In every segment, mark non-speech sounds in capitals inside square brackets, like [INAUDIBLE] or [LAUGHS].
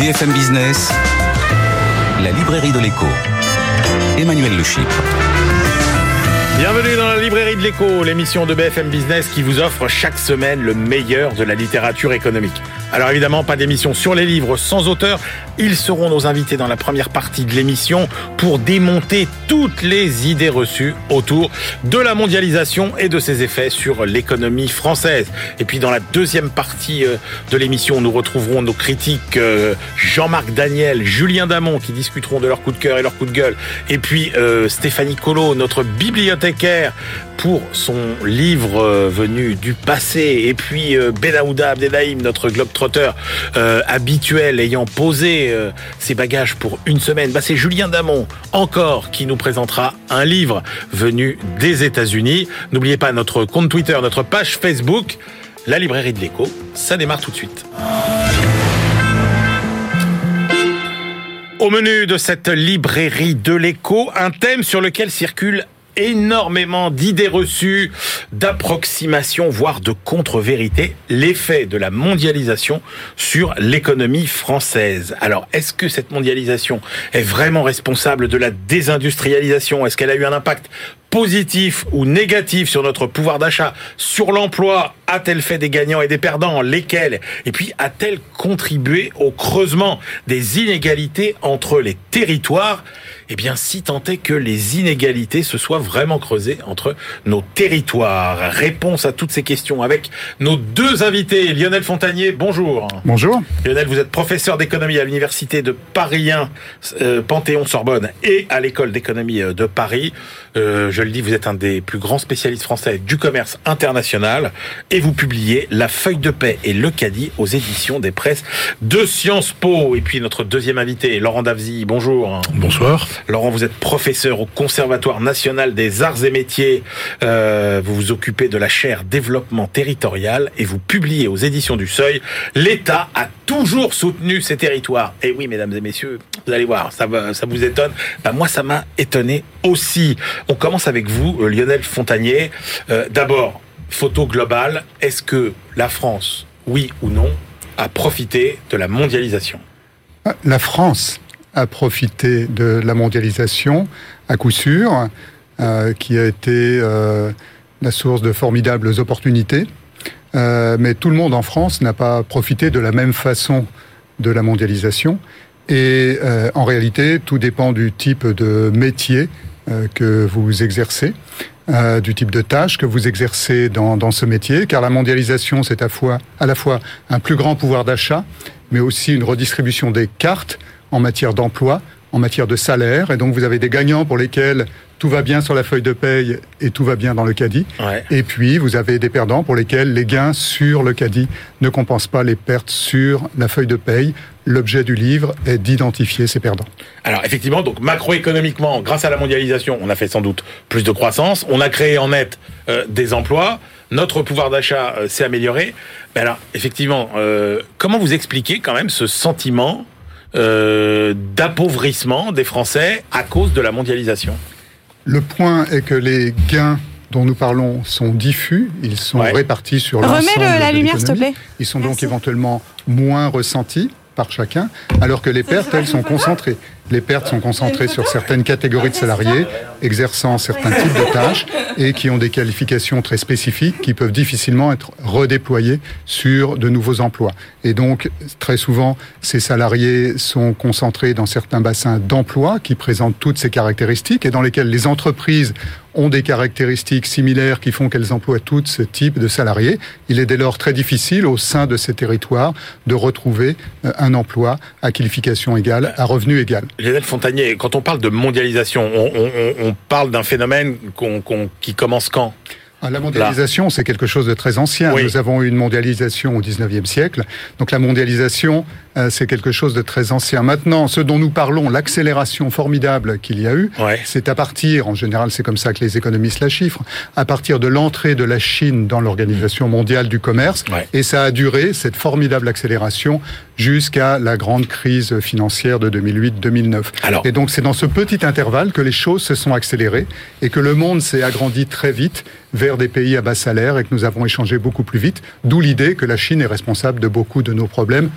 BFM Business, la librairie de l'écho. Emmanuel Le. Bienvenue dans la librairie de l'écho, l'émission de BFM Business qui vous offre chaque semaine le meilleur de la littérature économique. Alors évidemment, pas d'émission sur les livres sans auteur. Ils seront nos invités dans la première partie de l'émission pour démonter toutes les idées reçues autour de la mondialisation et de ses effets sur l'économie française. Et puis dans la deuxième partie euh, de l'émission, nous retrouverons nos critiques euh, Jean-Marc Daniel, Julien Damon qui discuteront de leur coup de cœur et leur coup de gueule. Et puis euh, Stéphanie Colo, notre bibliothécaire pour son livre venu du passé. Et puis Benaouda Abdelhaim, notre globetrotter euh, habituel, ayant posé euh, ses bagages pour une semaine, bah, c'est Julien Damon, encore, qui nous présentera un livre venu des États-Unis. N'oubliez pas notre compte Twitter, notre page Facebook, la librairie de l'écho. Ça démarre tout de suite. Au menu de cette librairie de l'écho, un thème sur lequel circule énormément d'idées reçues, d'approximations, voire de contre-vérités, l'effet de la mondialisation sur l'économie française. Alors, est-ce que cette mondialisation est vraiment responsable de la désindustrialisation? Est-ce qu'elle a eu un impact positif ou négatif sur notre pouvoir d'achat, sur l'emploi, a-t-elle fait des gagnants et des perdants Lesquels? Et puis a-t-elle contribué au creusement des inégalités entre les territoires? Eh bien, si tant est que les inégalités se soient vraiment creusées entre nos territoires. Réponse à toutes ces questions avec nos deux invités. Lionel Fontanier, bonjour. Bonjour. Lionel, vous êtes professeur d'économie à l'université de Paris 1, euh, Panthéon-Sorbonne et à l'école d'économie euh, de Paris. Euh, je le dis, vous êtes un des plus grands spécialistes français du commerce international et vous publiez La feuille de paix et le caddie aux éditions des presses de Sciences Po. Et puis notre deuxième invité, Laurent Davzy, bonjour. Bonsoir. Laurent, vous êtes professeur au Conservatoire national des arts et métiers. Euh, vous vous occupez de la chaire développement territorial et vous publiez aux éditions du Seuil. L'État a toujours soutenu ces territoires. Et oui, mesdames et messieurs, vous allez voir, ça, ça vous étonne. Ben, moi, ça m'a étonné aussi. On commence avec vous, euh, Lionel Fontanier. Euh, D'abord, photo globale. Est-ce que la France, oui ou non, a profité de la mondialisation? La France a profité de la mondialisation, à coup sûr, euh, qui a été la source de formidables opportunités. Mais tout le monde en France n'a pas profité de la même façon de la mondialisation. Et en réalité, tout dépend du type de métier que vous exercez, euh, du type de tâche que vous exercez dans, ce métier, car la mondialisation, c'est à la fois un plus grand pouvoir d'achat, mais aussi une redistribution des cartes en matière d'emploi, en matière de salaire. Et donc, vous avez des gagnants pour lesquels tout va bien sur la feuille de paye et tout va bien dans le caddie. Ouais. Et puis, vous avez des perdants pour lesquels les gains sur le caddie ne compensent pas les pertes sur la feuille de paye. L'objet du livre est d'identifier ces perdants. Alors effectivement, donc macroéconomiquement, grâce à la mondialisation, on a fait sans doute plus de croissance, on a créé en net euh, des emplois, notre pouvoir d'achat euh, s'est amélioré. Mais alors effectivement, euh, comment vous expliquez quand même ce sentiment euh, d'appauvrissement des Français à cause de la mondialisation Le point est que les gains dont nous parlons sont diffus, ils sont Ouais. répartis sur Remets l'ensemble le- la de lumière, s'il te plaît. Ils sont donc éventuellement moins ressentis par chacun, alors que les pertes, elles, sont concentrées. Les pertes sont concentrées sur certaines catégories de salariés exerçant certains types de tâches et qui ont des qualifications très spécifiques qui peuvent difficilement être redéployées sur de nouveaux emplois. Et donc, très souvent, ces salariés sont concentrés dans certains bassins d'emploi qui présentent toutes ces caractéristiques et dans lesquels les entreprises ont des caractéristiques similaires qui font qu'elles emploient toutes ce type de salariés. Il est dès lors très difficile au sein de ces territoires de retrouver euh, un emploi à qualification égale, à revenu égal. Lionel Fontanier, quand on parle de mondialisation, on, on- on- on parle d'un phénomène qu'on- qu'on- qui commence quand? Ah, La mondialisation, c'est quelque chose de très ancien. Oui. Nous avons eu une mondialisation au 19e siècle. Donc la mondialisation, c'est quelque chose de très ancien. Maintenant, ce dont nous parlons, l'accélération formidable qu'il y a eu, Ouais. c'est à partir, en général c'est comme ça que les économistes la chiffrent, à partir de l'entrée de la Chine dans l'Organisation mondiale du commerce. Ouais. Et ça a duré, cette formidable accélération, jusqu'à la grande crise financière de 2008-2009. Alors- Et donc c'est dans ce petit intervalle que les choses se sont accélérées et que le monde s'est agrandi très vite vers des pays à bas salaire et que nous avons échangé beaucoup plus vite, d'où l'idée que la Chine est responsable de beaucoup de nos problèmes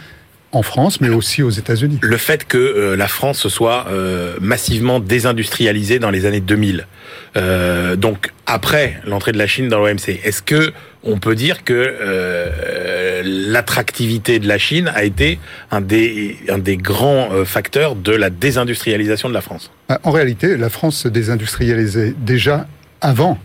en France, mais aussi aux États-Unis. Le fait que euh, la France soit euh, massivement désindustrialisée dans les années 2000, euh, donc après l'entrée de la Chine dans l'OMC, est-ce que on peut dire que l'attractivité de la Chine a été un des, un des grands facteurs de la désindustrialisation de la France? En réalité, la France se désindustrialisait déjà avant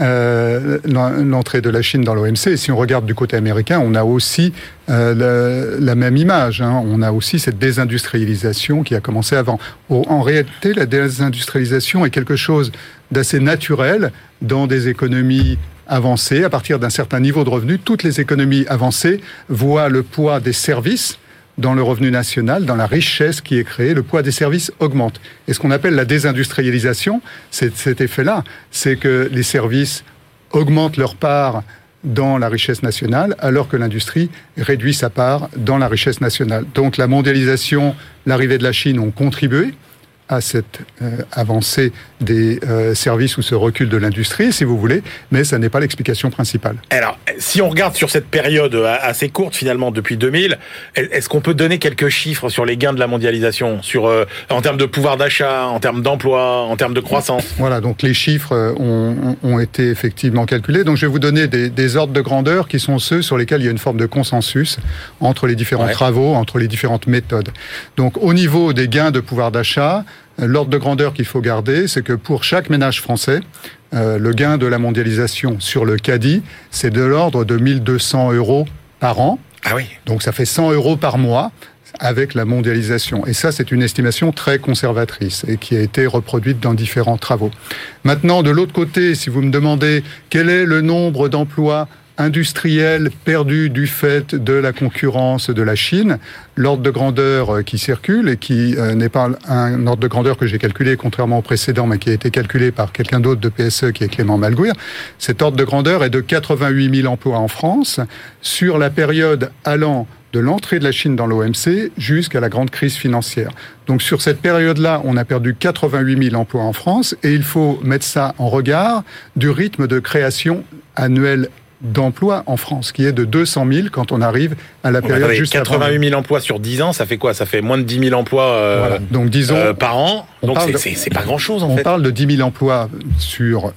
euh, l'entrée de la Chine dans l'OMC. Et si on regarde du côté américain, on a aussi euh, la, même image. Hein. On a aussi cette désindustrialisation qui a commencé avant. En réalité, la désindustrialisation est quelque chose d'assez naturel dans des économies avancées. À partir d'un certain niveau de revenu, toutes les économies avancées voient le poids des services dans le revenu national, dans la richesse qui est créée, le poids des services augmente. Et ce qu'on appelle la désindustrialisation, c'est cet effet-là, c'est que les services augmentent leur part dans la richesse nationale, alors que l'industrie réduit sa part dans la richesse nationale. Donc la mondialisation, l'arrivée de la Chine ont contribué à cette euh, avancée des euh, services ou ce recul de l'industrie, si vous voulez, mais ça n'est pas l'explication principale. Alors, si on regarde sur cette période euh, assez courte, finalement, depuis 2000, est-ce qu'on peut donner quelques chiffres sur les gains de la mondialisation, sur, en termes de pouvoir d'achat, en termes d'emploi, en termes de croissance? Voilà, donc les chiffres ont, ont, été effectivement calculés. Donc je vais vous donner des, des, ordres de grandeur qui sont ceux sur lesquels il y a une forme de consensus entre les différents travaux, entre les différentes méthodes. Donc au niveau des gains de pouvoir d'achat, L'ordre de grandeur qu'il faut garder, c'est que pour chaque ménage français, euh, le gain de la mondialisation sur le caddie, c'est de l'ordre de 1200 euros par an. Ah oui. Donc ça fait 100 euros par mois avec la mondialisation. Et ça, c'est une estimation très conservatrice et qui a été reproduite dans différents travaux. Maintenant, de l'autre côté, si vous me demandez quel est le nombre d'emplois industriels perdus du fait de la concurrence de la Chine, l'ordre de grandeur euh, qui circule et qui euh, n'est pas un ordre de grandeur que j'ai calculé contrairement au précédent, mais qui a été calculé par quelqu'un d'autre de PSE qui est Clément Malguir. Cet ordre de grandeur est de 88 000 emplois en France sur la période allant de l'entrée de la Chine dans l'OMC jusqu'à la grande crise financière. Donc sur cette période-là, on a perdu 88 000 emplois en France et il faut mettre ça en regard du rythme de création annuelle d'emplois en France, qui est de 200 000 quand on arrive à la période attendez, juste 88 000 emplois sur 10 ans, ça fait quoi? Ça fait moins de 10 000 emplois euh, Donc, disons, euh, par an? Donc c'est pas grand-chose en on fait. On parle de 10 000 emplois sur, euh,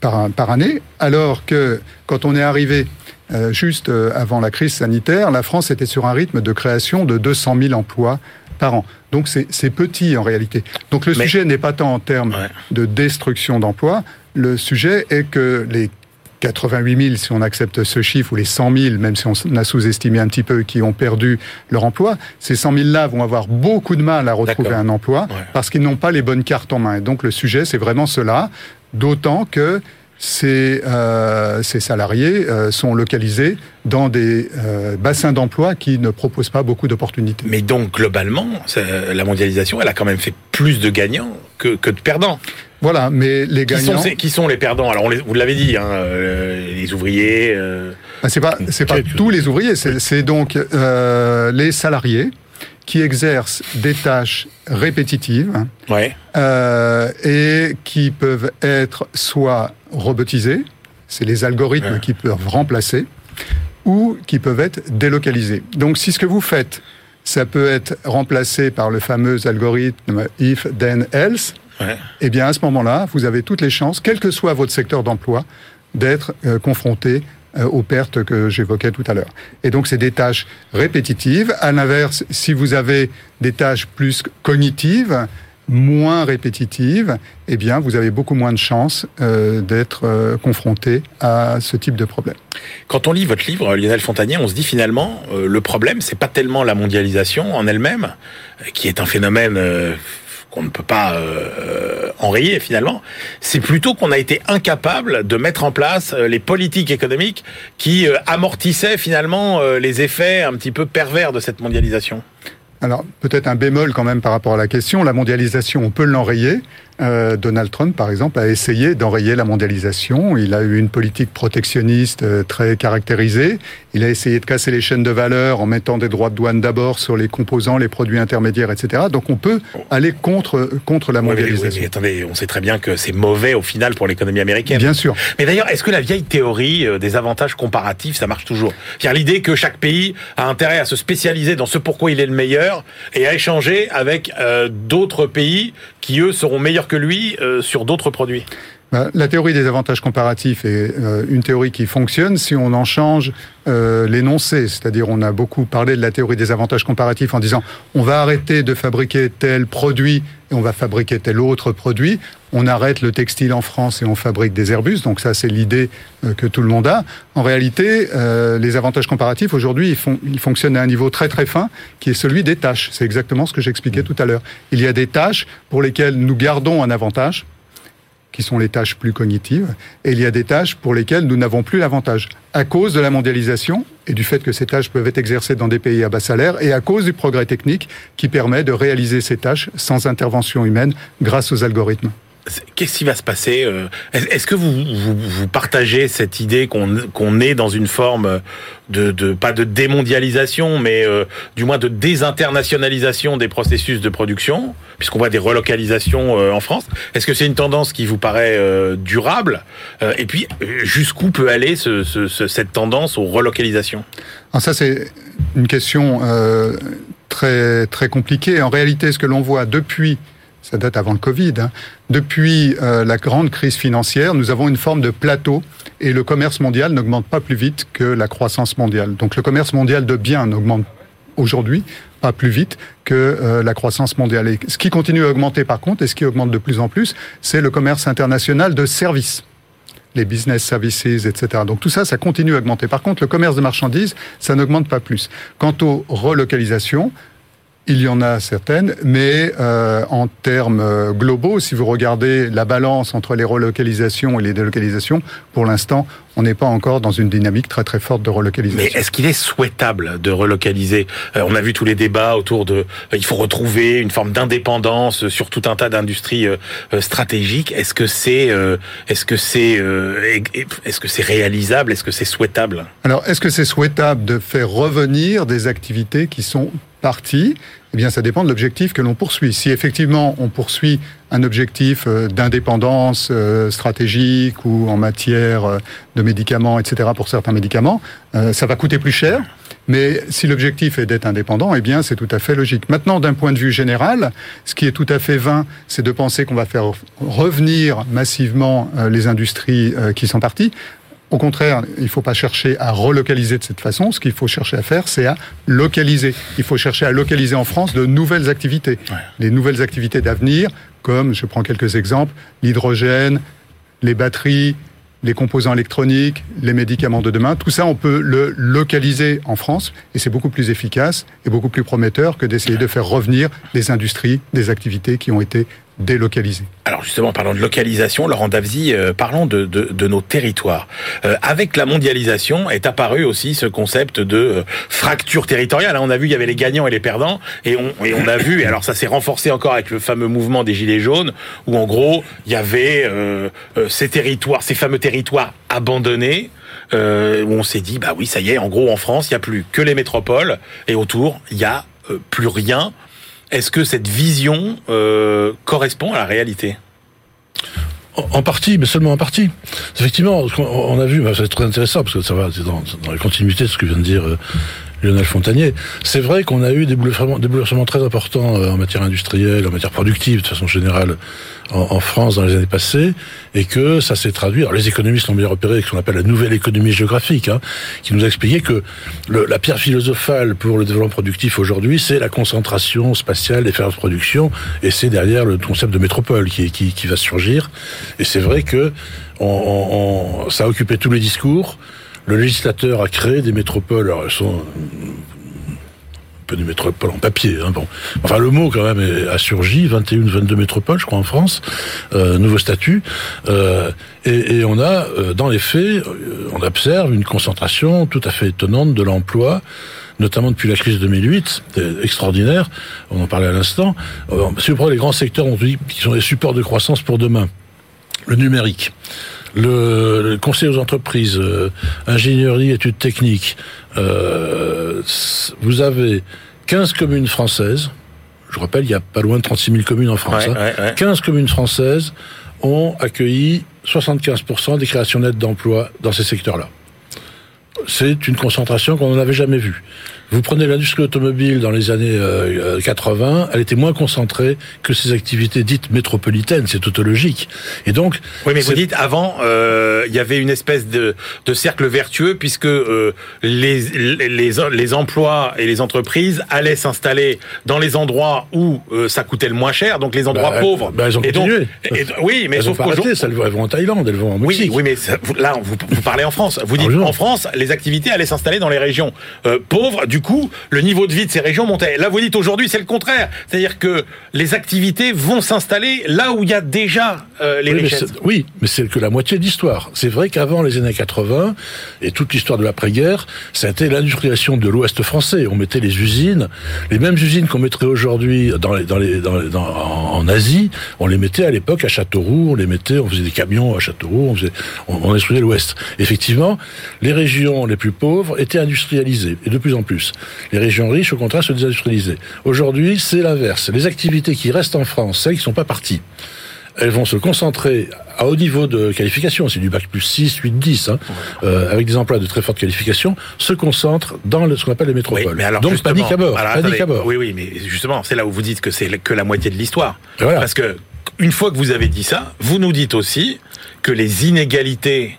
par, par année, alors que quand on est arrivé euh, juste avant la crise sanitaire, la France était sur un rythme de création de 200 000 emplois par an. Donc c'est petit en réalité. Donc le sujet n'est pas tant en termes ouais. de destruction d'emplois, le sujet est que les 88 000 si on accepte ce chiffre, ou les 100 000, même si on a sous-estimé un petit peu, qui ont perdu leur emploi, ces 100 000-là vont avoir beaucoup de mal à retrouver un emploi ouais. parce qu'ils n'ont pas les bonnes cartes en main. Et donc le sujet, c'est vraiment cela, d'autant que ces, euh, ces salariés euh, sont localisés dans des euh, bassins d'emploi qui ne proposent pas beaucoup d'opportunités. Mais donc, globalement, la mondialisation, elle a quand même fait plus de gagnants que, que de perdants. Voilà, mais les gagnants... Qui sont, qui sont les perdants Alors, on les, vous l'avez dit, hein, euh, les ouvriers... Euh... Ben, c'est pas, c'est pas tous les ouvriers, c'est donc euh, les salariés qui exercent des tâches répétitives ouais. euh, et qui peuvent être soit robotisés, c'est les algorithmes Ouais. qui peuvent remplacer, ou qui peuvent être délocalisés. Donc si ce que vous faites, ça peut être remplacé par le fameux algorithme if, then, else, Ouais. eh bien à ce moment-là, vous avez toutes les chances, quel que soit votre secteur d'emploi, d'être euh, confronté euh, aux pertes que j'évoquais tout à l'heure. Et donc c'est des tâches répétitives. À l'inverse, si vous avez des tâches plus cognitives, moins répétitives, eh bien vous avez beaucoup moins de chances euh, d'être euh, confronté à ce type de problème. Quand on lit votre livre, Lionel Fontanier, on se dit finalement, euh, le problème, c'est pas tellement la mondialisation en elle-même, euh, qui est un phénomène euh, qu'on ne peut pas euh, enrayer finalement. C'est plutôt qu'on a été incapable de mettre en place euh, les politiques économiques qui amortissaient finalement les effets un petit peu pervers de cette mondialisation. Alors peut-être un bémol quand même par rapport à la question. La mondialisation, on peut l'enrayer. Euh, Donald Trump, par exemple, a essayé d'enrayer la mondialisation. Il a eu une politique protectionniste euh, très caractérisée Il a essayé de casser les chaînes de valeur en mettant des droits de douane d'abord sur les composants, les produits intermédiaires, etc. Donc on peut aller contre contre la mondialisation. mais, attendez, on sait très bien que c'est mauvais au final pour l'économie américaine. Bien sûr. Mais d'ailleurs, est-ce que la vieille théorie euh, des avantages comparatifs, ça marche toujours? L'idée que chaque pays a intérêt à se spécialiser dans ce pourquoi il est le meilleur et à échanger avec euh, d'autres pays qui eux seront meilleurs que lui euh, sur d'autres produits? Bah, la théorie des avantages comparatifs est euh, une théorie qui fonctionne si on en change euh, l'énoncé. C'est-à-dire, on a beaucoup parlé de la théorie des avantages comparatifs en disant on va arrêter de fabriquer tel produit et on va fabriquer tel autre produit. On arrête le textile en France et on fabrique des Airbus. Donc ça, c'est l'idée euh, que tout le monde a. En réalité, les avantages comparatifs aujourd'hui, ils, ils fonctionnent à un niveau très très fin, qui est celui des tâches. C'est exactement ce que j'expliquais tout à l'heure. Il y a des tâches pour lesquelles nous gardons un avantage qui sont les tâches plus cognitives, et il y a des tâches pour lesquelles nous n'avons plus l'avantage, à cause de la mondialisation et du fait que ces tâches peuvent être exercées dans des pays à bas salaire, et à cause du progrès technique qui permet de réaliser ces tâches sans intervention humaine grâce aux algorithmes. Qu'est-ce qui va se passer euh, Est-ce que vous, vous, partagez cette idée qu'on est dans une forme de, de, pas de démondialisation, mais euh, du moins de désinternationalisation des processus de production, puisqu'on voit des relocalisations euh, en France? Est-ce que c'est une tendance qui vous paraît durable? Et puis, jusqu'où peut aller ce, ce, cette tendance aux relocalisations? Alors ça, c'est une question très très compliquée. En réalité, ce que l'on voit depuis ça date avant le Covid. Hein. Depuis euh, la grande crise financière, nous avons une forme de plateau et le commerce mondial n'augmente pas plus vite que la croissance mondiale. Donc le commerce mondial de biens n'augmente aujourd'hui pas plus vite que euh, la croissance mondiale. Et ce qui continue à augmenter par contre, et ce qui augmente de plus en plus, c'est le commerce international de services les business services, etc. Donc tout ça, ça continue à augmenter. Par contre, le commerce de marchandises, ça n'augmente pas plus. Quant aux relocalisations, il y en a certaines, mais euh, en termes euh, globaux, si vous regardez la balance entre les relocalisations et les délocalisations, pour l'instant, on n'est pas encore dans une dynamique très très forte de relocalisation. Mais est-ce qu'il est souhaitable de relocaliser? Euh, On a vu tous les débats autour de il faut retrouver une forme d'indépendance sur tout un tas d'industries stratégiques. Est-ce que c'est est-ce que c'est est-ce que c'est réalisable? Est-ce que c'est souhaitable? Alors, est-ce que c'est souhaitable de faire revenir des activités qui sont eh bien, ça dépend de l'objectif que l'on poursuit. Si effectivement on poursuit un objectif euh, d'indépendance euh, stratégique ou en matière euh, de médicaments, etc., pour certains médicaments, ça va coûter plus cher. Mais si l'objectif est d'être indépendant, eh bien, c'est tout à fait logique. Maintenant, d'un point de vue général, ce qui est tout à fait vain, c'est de penser qu'on va faire revenir massivement les industries qui sont parties. Au contraire, il ne faut pas chercher à relocaliser de cette façon. Ce qu'il faut chercher à faire, c'est à localiser. Il faut chercher à localiser en France de nouvelles activités. Les nouvelles activités d'avenir, comme, je prends quelques exemples, l'hydrogène, les batteries, les composants électroniques, les médicaments de demain, tout ça, on peut le localiser en France et c'est beaucoup plus efficace et beaucoup plus prometteur que d'essayer de faire revenir des industries, des activités qui ont été délocalisées. Alors justement, parlant de localisation, Laurent Davzy, euh, parlons de, de, de, nos territoires. Euh, avec la mondialisation est apparu aussi ce concept de euh, fracture territoriale. on a vu il y avait les gagnants et les perdants, et on, et on a vu, et alors ça s'est renforcé encore avec le fameux mouvement des Gilets jaunes, où en gros, il y avait ces territoires, ces fameux territoires abandonnés, où on s'est dit, bah oui, ça y est, en gros, en France, il n'y a plus que les métropoles, et autour, il n'y a plus rien est-ce que cette vision euh, correspond à la réalité? En partie, mais seulement en partie. Effectivement, on a vu, bah, c'est très intéressant parce que ça va dans, dans la continuité de ce que vient de dire euh, C'est vrai qu'on a eu des bouleversements, des bouleversements très importants euh, en matière industrielle, en matière productive de façon générale en, France dans les années passées, et que ça s'est traduit. Alors les économistes l'ont bien repéré ce qu'on appelle la nouvelle économie géographique, hein, qui nous a expliqué que le, la pierre philosophale pour le développement productif aujourd'hui, c'est la concentration spatiale des fermes de production, et c'est derrière le concept de métropole qui, qui, qui va surgir. Et c'est vrai que on, on, ça a occupé tous les discours le législateur a créé des métropoles, alors elles sont un peu des métropoles en papier. Hein, bon. Enfin, le mot, quand même, a surgi, 21 22 métropoles, je crois, en France, euh, nouveau statut. Euh, et, on a, euh, dans les faits, euh, on observe une concentration tout à fait étonnante de l'emploi, notamment depuis la crise de 2008, extraordinaire, on en parlait à l'instant. Si vous prenez les grands secteurs, on dit, qui sont des supports de croissance pour demain, le numérique, le, conseil aux entreprises, euh, ingénierie, études techniques, euh, vous avez 15 communes françaises. Je rappelle, il y a pas loin de 36 000 communes en France. Ouais, hein. ouais, ouais. 15 communes françaises ont accueilli 75% des créations nettes d'emplois dans ces secteurs-là. C'est une concentration qu'on n'avait jamais vue. Vous prenez l'industrie automobile dans les années euh, 80, elle était moins concentrée que ces activités dites métropolitaines, c'est tautologique. Et donc, Oui, mais vous dites avant, euh, il y avait une espèce de, de cercle vertueux puisque euh, les, les, les, les emplois et les entreprises allaient s'installer dans les endroits où euh, ça coûtait le moins cher, donc les endroits Bah, pauvres. bah, elles ont et donc, continué. et- oui, mais elles sauf qu'aujourd'hui, elles vont en Thaïlande, elles vont en Oui, Mexique. oui, mais ça- vous- là, vous, vous parlez en France. Vous dites Absolument. en France, les activités allaient s'installer dans les régions euh, pauvres. Du coup, le niveau de vie de ces régions montait. Là, vous dites aujourd'hui, c'est le contraire. C'est-à-dire que les activités vont s'installer là où il y a déjà euh, les oui, richesses. oui, mais c'est que la moitié de l'histoire. C'est vrai qu'avant les années 80 et toute l'histoire de l'après-guerre, ça a été l'industrialisation de l'Ouest français. On mettait les usines, les mêmes usines qu'on mettrait aujourd'hui dans les, dans les, dans les- dans- en, en Asie, on les mettait à l'époque à Châteauroux, on les mettait, on faisait des camions à Châteauroux, on faisait, on, on instruisait l'Ouest. Effectivement, les régions les plus pauvres étaient industrialisées et de plus en plus. Les régions riches, au contraire, se désindustrialisaient. Aujourd'hui, c'est l'inverse. Les activités qui restent en France, celles qui sont pas parties, elles vont se concentrer à haut niveau de qualification, c'est du bac plus 6, 8, 10, hein, euh, avec des emplois de très forte qualification, se concentrent dans le- ce qu'on appelle les Oui, métropoles. mais alors Donc panique à bord, alors, panique attendez. à bord. Oui, oui, mais justement, c'est là où vous dites que c'est que la moitié de l'histoire. Voilà. Parce que une fois que vous avez dit ça, vous nous dites aussi que les inégalités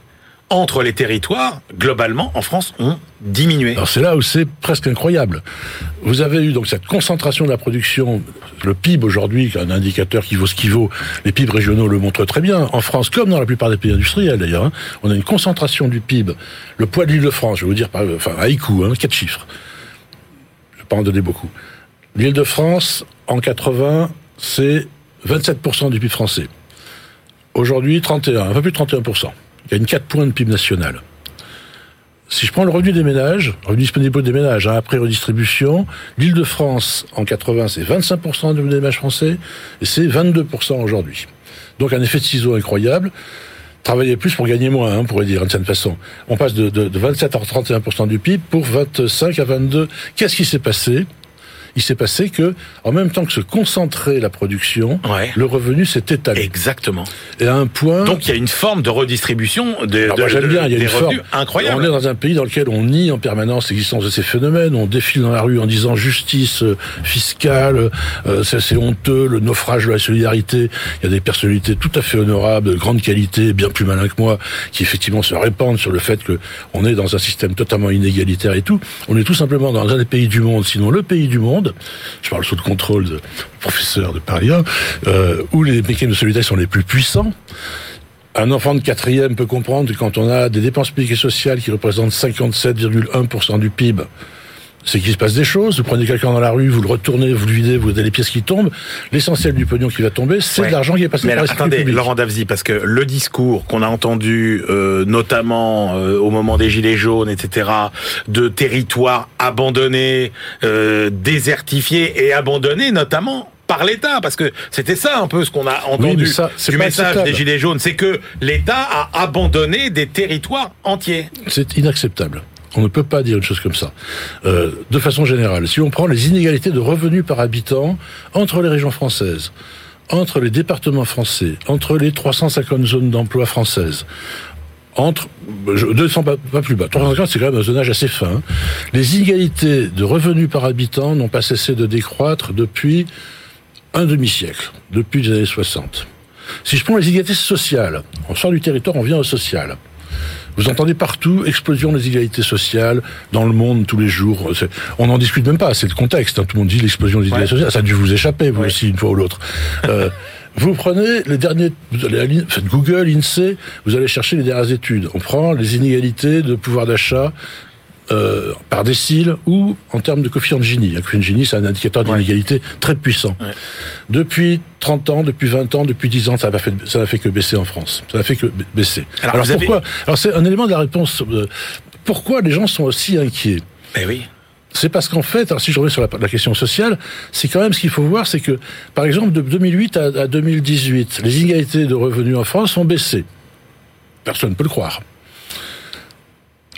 entre les territoires, globalement, en France, ont diminué. Alors c'est là où c'est presque incroyable. Vous avez eu donc cette concentration de la production, le PIB aujourd'hui, un indicateur qui vaut ce qu'il vaut, les PIB régionaux le montrent très bien, en France comme dans la plupart des pays industriels d'ailleurs, hein, on a une concentration du PIB. Le poids de l'île de France, je vais vous dire, enfin, haïku, hein, quatre chiffres. Je vais pas en donner beaucoup. L'île de France, en 80, c'est 27% du PIB français. Aujourd'hui, 31, un peu plus de 31%. Il y a une 4 points de PIB national. Si je prends le revenu des ménages, revenu disponible des ménages, hein, après redistribution, l'île de France, en 80, c'est 25% du ménages français, et c'est 22% aujourd'hui. Donc un effet de ciseau incroyable. Travailler plus pour gagner moins, hein, on pourrait dire, d'une certaine façon. On passe de, de, de 27 à 31% du PIB pour 25 à 22. Qu'est-ce qui s'est passé? Il s'est passé que, en même temps que se concentrait la production, Ouais. le revenu s'est étalé. Exactement. Et à un point... Donc il y a une forme de redistribution de, Alors, de- moi, j'aime bien, il y a des une forme. incroyable. On est dans un pays dans lequel on nie en permanence l'existence de ces phénomènes. On défile dans la rue en disant justice euh, fiscale, euh, c'est honteux, le naufrage de la solidarité. Il y a des personnalités tout à fait honorables, de grande qualité, bien plus malins que moi, qui effectivement se répandent sur le fait que on est dans un système totalement inégalitaire et tout. On est tout simplement dans un des pays du monde, sinon le pays du monde. Je parle sous le contrôle de professeur de Paris 1, euh, où les mécanismes de solidarité sont les plus puissants. Un enfant de quatrième peut comprendre que quand on a des dépenses publiques et sociales qui représentent 57,1% du PIB, c'est qu'il se passe des choses. Vous prenez quelqu'un dans la rue, vous le retournez, vous le videz, vous avez les pièces qui tombent. L'essentiel du pognon qui va tomber, c'est Ouais. de l'argent qui est passé Mais par alors, attendez. Laurent Davzy, parce que le discours qu'on a entendu, euh, notamment euh, au moment des Gilets jaunes, etc., de territoires abandonnés, euh, désertifiés et abandonnés, notamment par l'État, parce que c'était ça un peu ce qu'on a entendu ça, du message des Gilets jaunes, c'est que l'État a abandonné des territoires entiers. C'est inacceptable. On ne peut pas dire une chose comme ça. Euh, de façon générale, si on prend les inégalités de revenus par habitant entre les régions françaises, entre les départements français, entre les 350 zones d'emploi françaises, entre je 200 pas, pas plus bas, 350 c'est quand même un zonage assez fin. hein. Les inégalités de revenus par habitant n'ont pas cessé de décroître depuis un demi-siècle, depuis les années 60. Si je prends les inégalités sociales, on sort du territoire, on vient au social. Vous entendez partout explosion des inégalités sociales dans le monde tous les jours. On n'en discute même pas, c'est le contexte. hein. Tout le monde dit l'explosion des inégalités Ouais. sociales. Ça a dû vous échapper, vous Ouais. aussi, une fois ou l'autre. Euh, vous prenez les derniers, vous allez faites Google, INSEE, vous allez chercher les dernières études. On prend les inégalités de pouvoir d'achat euh, par décile ou en termes de coefficient de Gini. Un coefficient de Gini, c'est un indicateur Ouais. d'inégalité très puissant. Ouais. Depuis 30 ans, depuis 20 ans, depuis 10 ans, ça n'a fait, ça fait que baisser en France. Ça n'a fait que ba- baisser. Alors, Alors, vous avez- pourquoi? Alors c'est un élément de la réponse. euh, pourquoi les gens sont aussi inquiets? Eh oui. c'est parce qu'en fait, alors si je reviens sur la, la question sociale, c'est quand même ce qu'il faut voir, c'est que, par exemple, de 2008 à, à 2018, les inégalités de revenus en France ont baissé. Personne ne peut le croire.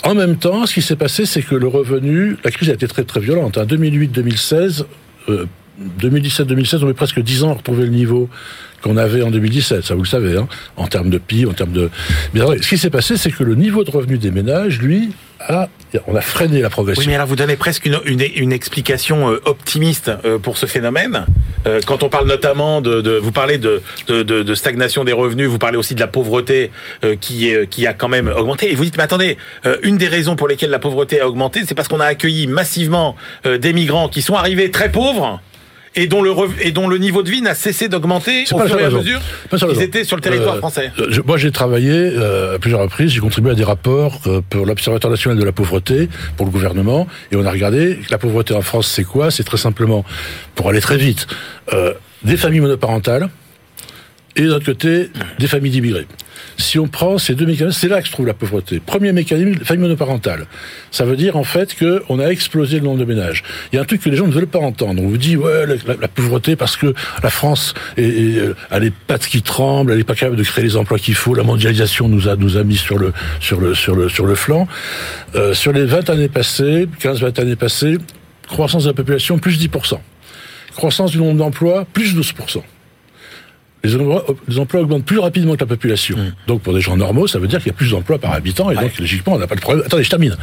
En même temps, ce qui s'est passé, c'est que le revenu, la crise a été très très violente. En 2008-2016, 2017-2016, on met presque 10 ans à retrouver le niveau qu'on avait en 2017, ça vous le savez, hein, en termes de PIB, en termes de... Mais ce qui s'est passé, c'est que le niveau de revenu des ménages, lui, a, on a freiné la progression. Oui, mais alors vous donnez presque une, une, une explication euh, optimiste euh, pour ce phénomène. Euh, quand on parle notamment de, de vous parlez de, de, de, stagnation des revenus, vous parlez aussi de la pauvreté qui, est, qui a quand même augmenté. Et vous dites, mais attendez, une des raisons pour lesquelles la pauvreté a augmenté, c'est parce qu'on a accueilli massivement des migrants qui sont arrivés très pauvres et dont le et dont le niveau de vie n'a cessé d'augmenter au fur et à mesure qu'ils étaient sur le territoire euh, français. moi, j'ai travaillé euh, à plusieurs reprises. J'ai contribué à des rapports euh, pour l'Observatoire national de la pauvreté, pour le gouvernement, et on a regardé la pauvreté en France. C'est quoi? C'est très simplement, pour aller très vite, des familles monoparentales et d'un autre côté des familles d'immigrés. Si on prend ces deux mécanismes, c'est là que se trouve la pauvreté. Premier mécanisme, famille monoparentale. Ça veut dire en fait que on a explosé le nombre de ménages. Il y a un truc que les gens ne veulent pas entendre. On vous dit ouais la, pauvreté parce que la France a les pattes qui tremblent, elle n'est pas capable de créer les emplois qu'il faut. La mondialisation nous a nous a mis sur le sur le sur le sur le flanc. Euh, sur les 20 années passées, 15-20 années passées, croissance de la population plus 10% croissance du nombre d'emplois plus 12 les emplois, augmentent plus rapidement que la population. Mm. Donc pour des gens normaux, ça veut dire qu'il y a plus d'emplois par habitant et donc logiquement on n'a pas de problème. Attendez, je termine.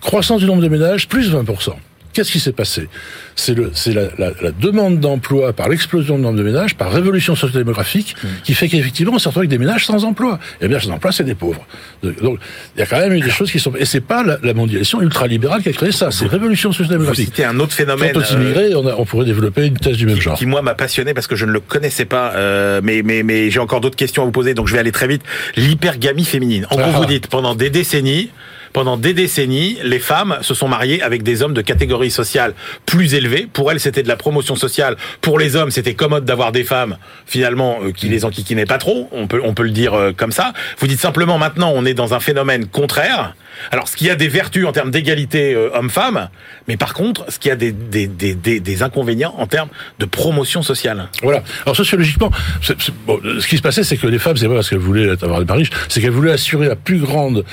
Croissance du nombre de ménages, plus 20%. Qu'est-ce qui s'est passé? C'est la, la, la, demande d'emploi par l'explosion du nombre de ménages, par révolution sociodémographique, mmh. qui fait qu'effectivement on se retrouve avec des ménages sans emploi. Et bien sans emploi, c'est des pauvres. Donc il y a quand même eu des choses qui sont... Et c'est pas la, la mondialisation ultralibérale qui a créé ça, c'est révolution sociodémographique. C'était un autre phénomène... Quant aux immigrés, on, on, pourrait développer une thèse du même genre. Qui moi m'a passionné parce que je ne le connaissais pas, euh, mais, mais, mais j'ai encore d'autres questions à vous poser, donc je vais aller très vite. L'hypergamie féminine. En gros, ah. vous dites, pendant des décennies, pendant des décennies, les femmes se sont mariées avec des hommes de catégorie sociale plus élevée. Pour elles, c'était de la promotion sociale. Pour les hommes, c'était commode d'avoir des femmes, finalement, euh, qui les enquiquinaient pas trop. On peut, on peut le dire euh, comme ça. Vous dites simplement, maintenant, on est dans un phénomène contraire. Alors, ce qui a des vertus en termes d'égalité euh, homme-femme, mais par contre, ce qui a des, des, des, des, inconvénients en termes de promotion sociale. Voilà. Alors, sociologiquement, ce qui se passait, c'est que les femmes, c'est pas parce qu'elles voulaient avoir des mariages, c'est qu'elles voulaient assurer la plus grande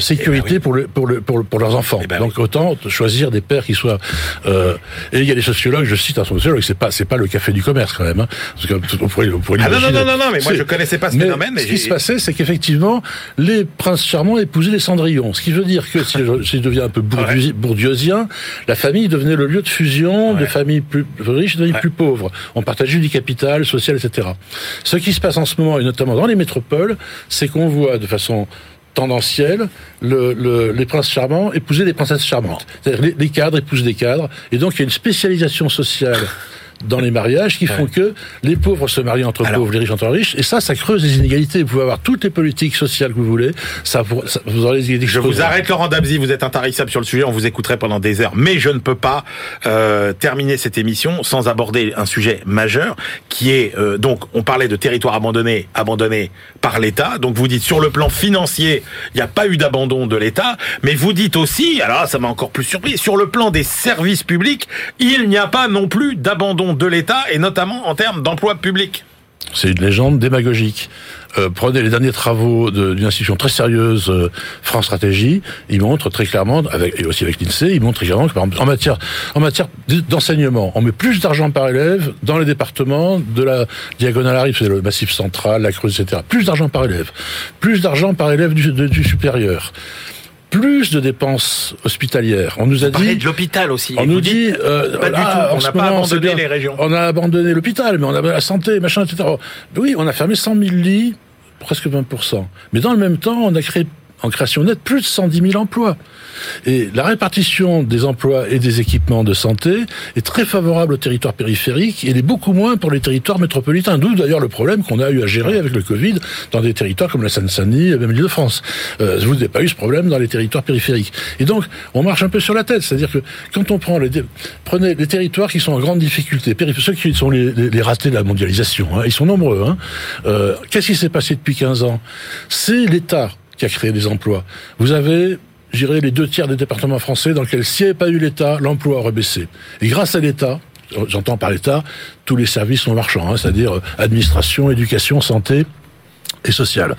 sécurité eh ben pour, le, pour, le, pour, pour, leurs enfants. Eh ben Donc, autant choisir des pères qui soient... Euh, et il y a des sociologues, je cite un sociologue, c'est pas, c'est pas le café du commerce quand même. Hein, parce que on pourrait, on pourrait ah non, non, non, non, mais moi je connaissais pas ce phénomène. Ce qui se passait, c'est qu'effectivement, les princes charmants épousaient les cendrillons. Ce qui veut dire que si je, deviens un peu bourdieusien, la famille devenait le lieu de fusion de familles plus riches et de familles plus pauvres. On partageait du capital social, etc. Ce qui se passe en ce moment, et notamment dans les métropoles, c'est qu'on voit de façon tendancielle, le, les princes charmants épousaient des princesses charmantes. C'est-à-dire les, les, cadres épousent des cadres, et donc il y a une spécialisation sociale dans les mariages qui font que les pauvres se marient entre pauvres, les riches entre riches, et ça, ça creuse les inégalités. Vous pouvez avoir toutes les politiques sociales que vous voulez, ça, vous aurez les Je vous arrête, Laurent Dabzi, vous êtes intarissable sur le sujet, on vous écouterait pendant des heures, mais je ne peux pas euh, terminer cette émission sans aborder un sujet majeur, qui est, euh, donc, on parlait de territoire abandonné, abandonné par l'État, donc vous dites, sur le plan financier, il n'y a pas eu d'abandon de l'État, mais vous dites aussi, alors ça m'a encore plus surpris, sur le plan des services publics, il n'y a pas non plus d'abandon de l'État et notamment en termes d'emploi public. C'est une légende démagogique. Euh, prenez les derniers travaux d'une institution très sérieuse, euh, France Stratégie, ils montrent très clairement, et aussi avec l'INSEE, ils montrent très clairement que en matière, en matière d'enseignement, on met plus d'argent par élève dans les départements de la diagonale arrive, c'est le massif central, la Creuse, etc. Plus d'argent par élève. Plus d'argent par élève du supérieur plus de dépenses hospitalières. On nous a dit de l'hôpital aussi. On nous dit euh, pas du tout. On n'a pas abandonné les régions. On a abandonné l'hôpital, mais on a la santé, machin, etc. Oui, on a fermé 100 000 lits, presque 20% Mais dans le même temps, on a créé en création nette plus de 110 000 emplois. Et la répartition des emplois et des équipements de santé est très favorable aux territoires périphériques et elle est beaucoup moins pour les territoires métropolitains. D'où d'ailleurs le problème qu'on a eu à gérer avec le Covid dans des territoires comme la Seine-Saint-Denis et même l'île de France. Euh, vous n'avez pas eu ce problème dans les territoires périphériques. Et donc, on marche un peu sur la tête. C'est-à-dire que quand on prend les, prenez les territoires qui sont en grande difficulté, ceux qui sont les, les, ratés de la mondialisation, hein, ils sont nombreux. Hein. Euh, Qu'est-ce qui s'est passé depuis 15 ans? C'est l'État qui a créé des emplois. Vous avez j'irai les deux tiers des départements français dans lesquels s'il n'y avait pas eu l'État, l'emploi aurait baissé. Et grâce à l'État, j'entends par l'État, tous les services sont marchands, hein, c'est-à-dire euh, administration, éducation, santé et sociale.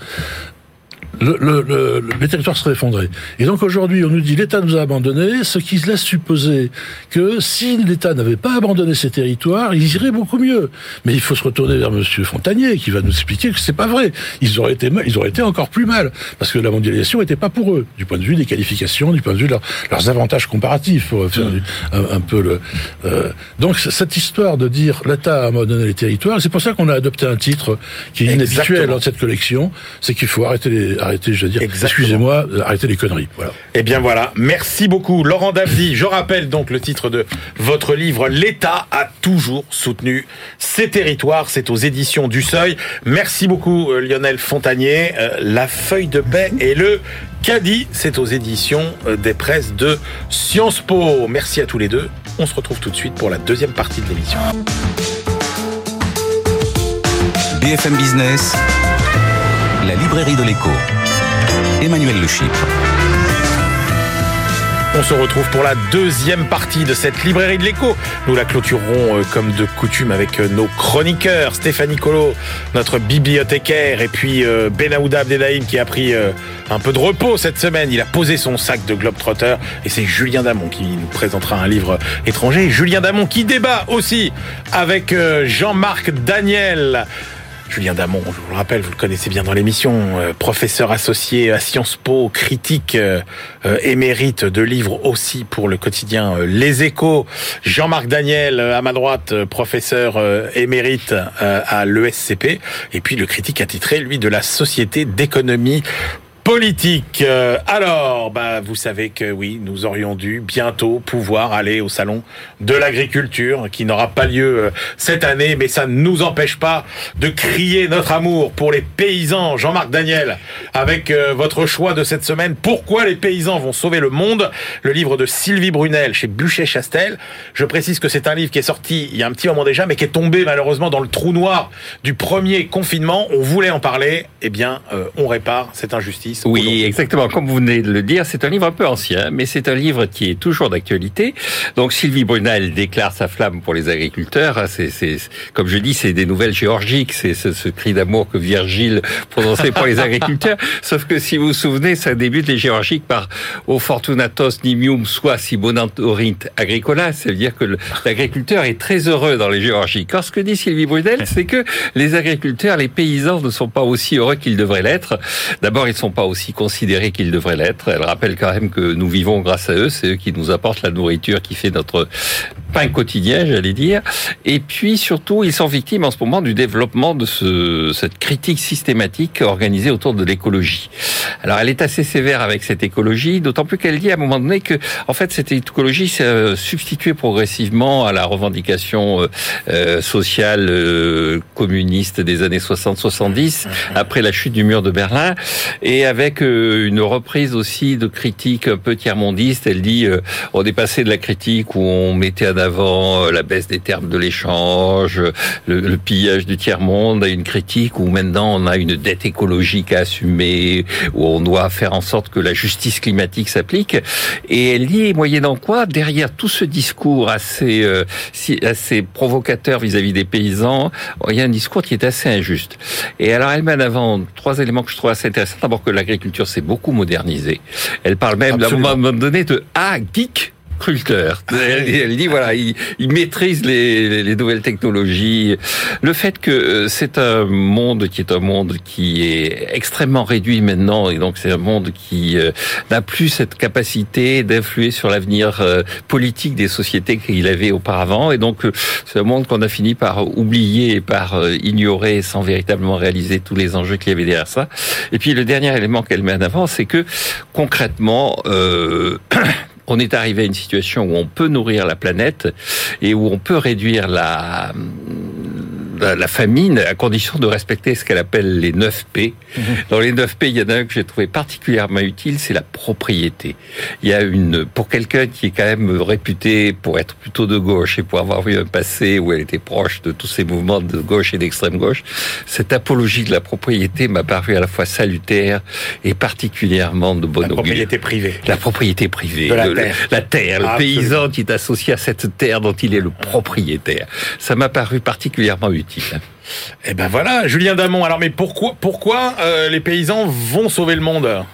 Le, le, le, les territoires seraient effondrés. Et donc aujourd'hui, on nous dit l'État nous a abandonnés, ce qui laisse supposer que si l'État n'avait pas abandonné ces territoires, ils iraient beaucoup mieux. Mais il faut se retourner vers Monsieur Fontanier qui va nous expliquer que c'est pas vrai. Ils auraient été, ils auraient été encore plus mal parce que la mondialisation n'était pas pour eux, du point de vue des qualifications, du point de vue de leurs avantages comparatifs, pour faire un, un, peu le. Euh, donc cette histoire de dire l'État a abandonné les territoires, c'est pour ça qu'on a adopté un titre qui est inhabituel dans cette collection, c'est qu'il faut arrêter les arrêtez, je veux dire, excusez-moi, arrêtez les conneries. Voilà. Eh bien voilà, merci beaucoup Laurent Davdy. Je rappelle donc le titre de votre livre, L'État a toujours soutenu ces territoires. C'est aux éditions du Seuil. Merci beaucoup euh, Lionel Fontanier. Euh, la feuille de paix et le caddie, c'est aux éditions euh, des presses de Sciences Po. Merci à tous les deux. On se retrouve tout de suite pour la deuxième partie de l'émission. BFM Business, la librairie de l'écho. Emmanuel Le On se retrouve pour la deuxième partie de cette librairie de l'écho. Nous la clôturerons euh, comme de coutume avec euh, nos chroniqueurs, Stéphanie Colo, notre bibliothécaire, et puis euh, Benaouda Abdelhaim qui a pris un peu de repos cette semaine. Il a posé son sac de Globetrotter et c'est Julien Damon qui nous présentera un livre étranger. Julien Damon qui débat aussi avec Jean-Marc Daniel. Julien Damon, je vous le rappelle, vous le connaissez bien dans l'émission, euh, professeur associé à Sciences Po, critique euh, euh, émérite de livres aussi pour le quotidien Les Échos. Jean-Marc Daniel, à ma droite, professeur émérite à l'ESCP. Et puis le critique attitré, lui, de la Société d'économie politique. Euh, alors, bah, vous savez que oui, nous aurions dû bientôt pouvoir aller au salon de l'agriculture, qui n'aura pas lieu euh, cette année, mais ça ne nous empêche pas de crier notre amour pour les paysans. Jean-Marc Daniel, avec euh, votre choix de cette semaine, pourquoi les paysans vont sauver le monde? Le livre de Sylvie Brunel chez Buchet-Chastel. Je précise que c'est un livre qui est sorti il y a un petit moment déjà, mais qui est tombé malheureusement dans le trou noir du premier confinement. On voulait en parler, eh bien, on répare cette injustice oui, exactement. Comme vous venez de le dire, c'est un livre un peu ancien, mais c'est un livre qui est toujours d'actualité. Donc Sylvie Brunel déclare sa flamme pour les agriculteurs. C'est, comme je dis, c'est des nouvelles géorgiques. C'est ce, cri d'amour que Virgile prononçait pour les agriculteurs. [LAUGHS] Sauf que si vous vous souvenez, ça débute les géorgiques par O fortunatos nimium sua si bonant orint agricola. C'est-à-dire que l'agriculteur est très heureux dans les géorgiques. Or, ce que dit Sylvie Brunel, c'est que les agriculteurs, les paysans ne sont pas aussi heureux qu'ils devraient l'être. D'abord, ils sont pas aussi considérés qu'ils devraient l'être. Elle rappelle quand même que nous vivons grâce à eux, c'est eux qui nous apportent la nourriture qui fait notre pain quotidien, j'allais dire. Et puis surtout, ils sont victimes en ce moment du développement de ce, cette critique systématique organisée autour de l'écologie. Alors elle est assez sévère avec cette écologie, d'autant plus qu'elle dit à un moment donné que, en fait, cette écologie s'est euh, substituée progressivement à la revendication euh, euh, sociale communiste des années 60-70, après la chute du mur de Berlin, et avec une reprise aussi de critiques un peu tiers-mondistes. Elle dit, on est passé de la critique où on mettait en avant la baisse des termes de l'échange, le, le, pillage du tiers-monde, à une critique où maintenant on a une dette écologique à assumer, où on doit faire en sorte que la justice climatique s'applique. Et elle dit, moyennant quoi, derrière tout ce discours assez, euh, assez provocateur vis-à-vis des paysans, il y a un discours qui est assez injuste. Et alors elle met en avant trois éléments que je trouve assez intéressants. D'abord que l'agriculture s'est beaucoup modernisée. Elle parle même à un moment donné de ah geek elle, dit voilà, il, maîtrise les, les, nouvelles technologies. Le fait que euh, c'est un monde qui est un monde qui est extrêmement réduit maintenant, et donc c'est un monde qui euh, n'a plus cette capacité d'influer sur l'avenir euh, politique des sociétés qu'il avait auparavant, et donc c'est un monde qu'on a fini par oublier, par ignorer, sans véritablement réaliser tous les enjeux qu'il y avait derrière ça. Et puis le dernier élément qu'elle met en avant, c'est que concrètement [CLEARS THROAT] on est arrivé à une situation où on peut nourrir la planète et où on peut réduire la, la, famine à condition de respecter ce qu'elle appelle les 9 P. Mhm. Dans les 9 P, il y en a un que j'ai trouvé particulièrement utile, c'est la propriété. Il y a une, pour quelqu'un qui est quand même réputé pour être plutôt de gauche et pour avoir eu un passé où elle était proche de tous ces mouvements de gauche et d'extrême gauche, cette apologie de la propriété m'a paru à la fois salutaire et particulièrement de bonne La propriété privée. La propriété privée. De la terre. La terre, le paysan qui est associé à cette terre dont il est le propriétaire. Ça m'a paru particulièrement utile. Eh ben voilà, Julien Damon. Alors mais pourquoi, pourquoi euh, les paysans vont sauver le monde?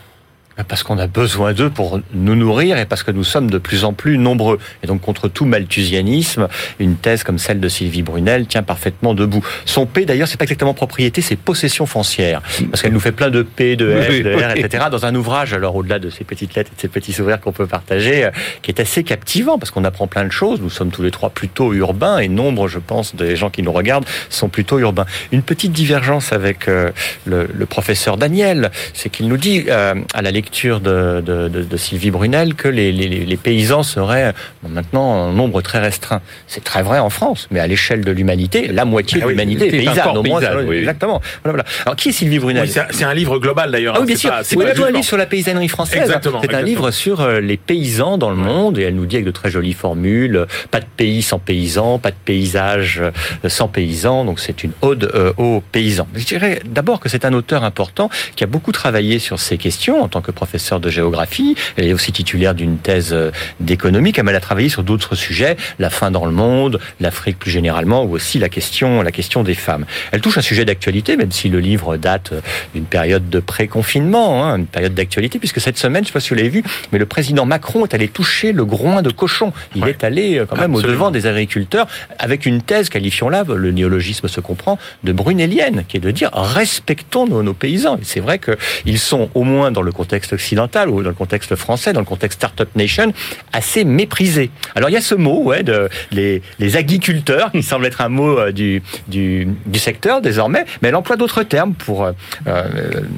Parce qu'on a besoin d'eux pour nous nourrir et parce que nous sommes de plus en plus nombreux. Et donc contre tout malthusianisme, une thèse comme celle de Sylvie Brunel tient parfaitement debout. Son P d'ailleurs, c'est pas exactement propriété, c'est possession foncière, parce qu'elle nous fait plein de P, de F, de R, etc. dans un ouvrage. Alors au-delà de ces petites lettres et de ces petits souvenirs qu'on peut partager, euh, qui est assez captivant parce qu'on apprend plein de choses. Nous sommes tous les trois plutôt urbains et nombre, je pense, des gens qui nous regardent sont plutôt urbains. Une petite divergence avec euh, le, le professeur Daniel, c'est qu'il nous dit euh, à la lecture de, de, de, de Sylvie Brunel que les, les, les paysans seraient bon, maintenant en nombre très restreint. C'est très vrai en France, mais à l'échelle de l'humanité, la moitié Ah de oui, l'humanité est paysanne. au moins, paysanne, oui. Exactement. Voilà, voilà. Alors qui est Sylvie Brunel Oui, C'est un livre global d'ailleurs. ah hein, oui, bien c'est sûr. C'est pas un livre sur la paysannerie française. Exactement, C'est un livre sur euh, les paysans dans le monde et elle nous dit avec de très jolies formules pas de pays sans paysans, pas de paysage euh, sans paysans. Donc c'est une ode euh, aux paysans. Je dirais d'abord que c'est un auteur important qui a beaucoup travaillé sur ces questions en tant que professeur de géographie. Elle est aussi titulaire d'une thèse euh, d'économie. Comme elle a travaillé sur d'autres sujets, la faim dans le monde, l'Afrique plus généralement, ou aussi la question, la question des femmes. Elle touche un sujet d'actualité, même si le livre date euh, d'une période de pré-confinement, hein, une période d'actualité, puisque cette semaine, je ne sais pas si vous l'avez vu, mais le président Macron est allé toucher le groin de cochon. Il Ouais. est allé euh, quand même au Absolument. devant des agriculteurs avec une thèse, qualifions-la, le néologisme se comprend, de brunelienne, qui est de dire respectons nos, nos paysans. Et c'est vrai qu'ils sont, au moins dans le contexte occidental ou dans le contexte français, dans le contexte Startup Nation, assez méprisés. Alors il y a ce mot, ouais, de les, les agriculteurs, qui semble être un mot euh, du, du, secteur désormais, mais elle emploie d'autres termes pour euh, euh,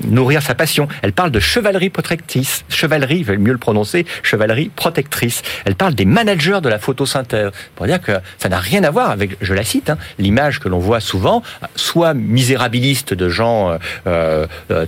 nourrir sa passion. Elle parle de chevalerie protectrice, chevalerie, il va mieux le prononcer, chevalerie protectrice. Elle parle des managers de la photosynthèse, pour dire que ça n'a rien à voir avec, je la cite, hein, l'image que l'on voit souvent, soit misérabiliste de gens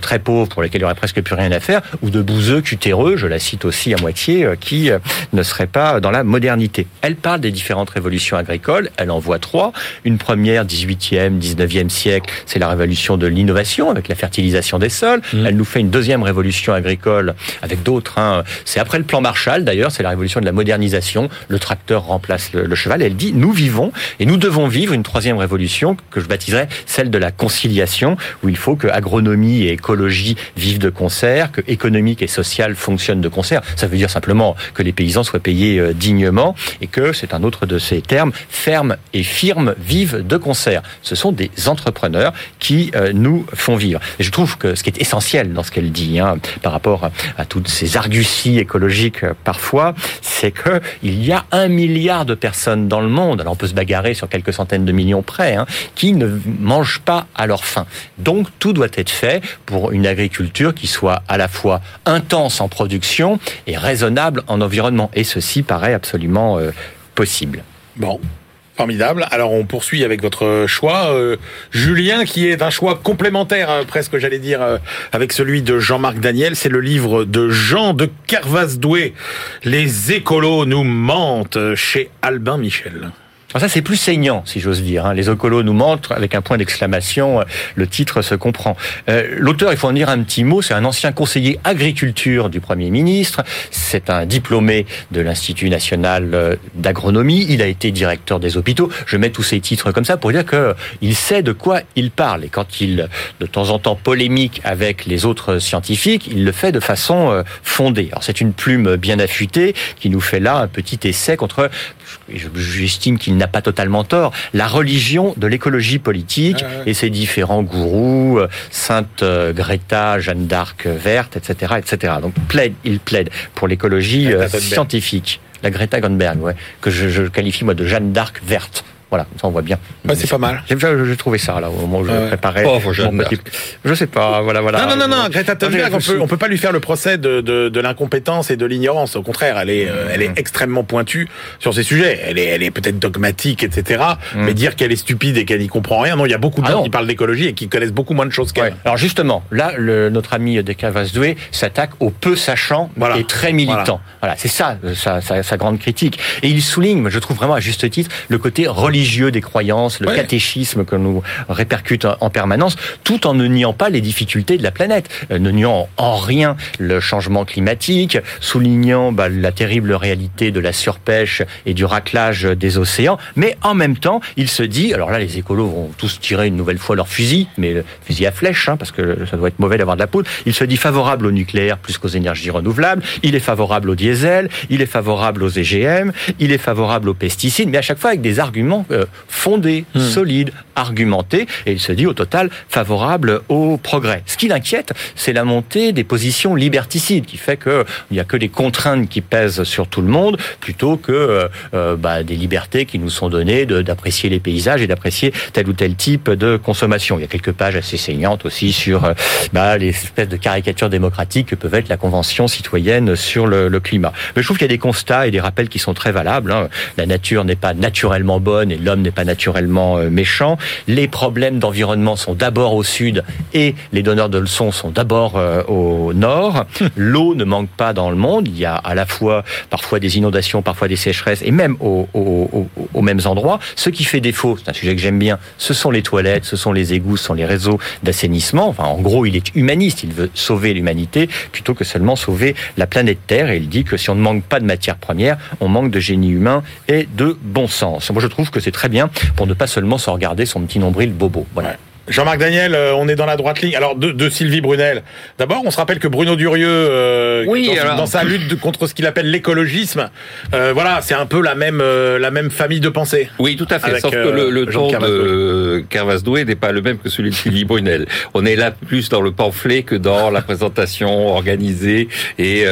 très pauvres pour lesquels il n'y aurait presque plus rien à faire, ou de bouseux cutéreux, je la cite aussi à moitié, euh, qui euh, ne seraient pas dans la modernité. Elle parle des différentes révolutions agricoles, elle en voit trois. Une première, 18e, 19e siècle, c'est la révolution de l'innovation avec la fertilisation des sols. Elle nous fait une deuxième révolution agricole avec d'autres. hein. C'est après le plan Marshall d'ailleurs, c'est la révolution de la modernisation. Le tracteur remplace le, le cheval. Elle dit nous vivons et nous devons vivre une troisième révolution que je baptiserais celle de la conciliation, où il faut que agronomie et écologie vivent de concert, que économique et social fonctionnent de concert. Ça veut dire simplement que les paysans soient payés euh, dignement et que c'est un autre de ces termes, ferme et firme vivent de concert. Ce sont des entrepreneurs qui euh, nous font vivre. Et je trouve que ce qui est essentiel dans ce qu'elle dit, hein, par rapport à, à toutes ces arguties écologiques euh, parfois, c'est que il y a un milliard de personnes dans le monde, alors on peut se bagarrer sur quelques centaines de millions près, hein, qui ne mangent pas à leur faim. Donc tout doit être fait pour une agriculture qui soit à la fois intense en production et raisonnable en environnement. Et ceci paraît absolument euh, possible. Bon. Formidable. Alors on poursuit avec votre choix, euh, Julien, qui est un choix complémentaire, euh, presque j'allais dire, avec celui de Jean-Marc Daniel. C'est le livre de Jean de Kervas-Doué. Les écolos nous mentent chez Albin Michel. Alors ça, c'est plus saignant, si j'ose dire. hein. Les écolos nous mentent avec un point d'exclamation. euh, Le titre se comprend. Euh, L'auteur, il faut en dire un petit mot, c'est un ancien conseiller agriculture du Premier ministre. C'est un diplômé de l'Institut national euh, d'agronomie. Il a été directeur des hôpitaux. Je mets tous ces titres comme ça pour dire que il sait de quoi il parle. Et quand il, de temps en temps, polémique avec les autres scientifiques, il le fait de façon fondée. Alors c'est une plume bien affûtée qui nous fait là un petit essai contre, j'estime qu'il n'a pas totalement tort, la religion de l'écologie politique et ses différents gourous, euh, Sainte euh, Greta, Jeanne d'Arc euh, verte, etc., etc. Donc plaide, il plaide pour l'écologie scientifique. La Greta Thunberg, ouais, que je, je qualifie moi de Jeanne d'Arc verte. Voilà, ça on voit bien. Ouais, c'est pas mal. J'ai trouvé ça là au moment où je ouais. préparais. Pauvre petit- Je sais pas, voilà, voilà. Non, non, non, non, Greta Thunberg, on peut, on peut pas lui faire le procès de, de, de l'incompétence et de l'ignorance. Au contraire, elle est, euh, elle est extrêmement pointue sur ces sujets. Elle est, elle est peut-être dogmatique, etc. Mais dire qu'elle est stupide et qu'elle n'y comprend rien, non, il y a beaucoup de Ah gens non. qui parlent d'écologie et qui connaissent beaucoup moins de choses qu'elle. Ouais. Alors justement, là, le, notre ami Decavas-Doué s'attaque aux peu sachants Voilà. et très militants. Voilà, c'est ça, euh, sa, sa- sa grande critique. Et il souligne, je trouve vraiment à juste titre, le côté religieux religieux des croyances, le Ouais. catéchisme que nous répercute en permanence, tout en ne niant pas les difficultés de la planète, euh, ne niant en rien le changement climatique, soulignant bah, la terrible réalité de la surpêche et du raclage des océans, mais en même temps, il se dit, alors là, les écolos vont tous tirer une nouvelle fois leur fusil, mais le fusil à flèche, hein, parce que ça doit être mauvais d'avoir de la poudre. Il se dit favorable au nucléaire plus qu'aux énergies renouvelables. Il est favorable au diesel, il est favorable aux EGM, il est favorable aux pesticides, mais à chaque fois avec des arguments euh, fondés, solides, argumentés, et il se dit au total favorable au progrès. Ce qui l'inquiète, c'est la montée des positions liberticides, qui fait que il n'y a que des contraintes qui pèsent sur tout le monde, plutôt que euh, euh, bah, des libertés qui nous sont données d'apprécier les paysages et d'apprécier tel ou tel type de consommation. Il y a quelques pages assez saignantes aussi sur euh, bah, les espèces de caricatures démocratiques que peuvent être la Convention citoyenne sur le, le climat. Mais je trouve qu'il y a des constats et des rappels qui sont très valables. hein. La nature n'est pas naturellement bonne et l'homme n'est pas naturellement méchant. Les problèmes d'environnement sont d'abord au sud et les donneurs de leçons sont d'abord euh, au nord. [LAUGHS] L'eau ne manque pas dans le monde. Il y a à la fois parfois des inondations, parfois des sécheresses et même au- au- au- aux mêmes endroits. Ce qui fait défaut, c'est un sujet que j'aime bien, ce sont les toilettes, ce sont les égouts, ce sont les réseaux d'assainissement. Enfin, en gros, il est humaniste. Il veut sauver l'humanité plutôt que seulement sauver la planète Terre. Et il dit que si on ne manque pas de matières premières, on manque de génie humain et de bon sens. Moi, je trouve que c'est très bien pour ne pas seulement se regarder son petit nombril bobo. Voilà. Jean-Marc Daniel, euh, on est dans la droite ligne. Alors de, de Sylvie Brunel. D'abord, on se rappelle que Bruno Durieux, euh, Oui, dans, alors- dans sa lutte contre ce qu'il appelle l'écologisme, euh, voilà, c'est un peu la même euh, la même famille de pensée. Oui, tout à fait. Avec, Sauf que le, ton de Carvas-Doué n'est pas le même que celui de Sylvie Brunel. On est là plus dans le pamphlet que dans la présentation organisée et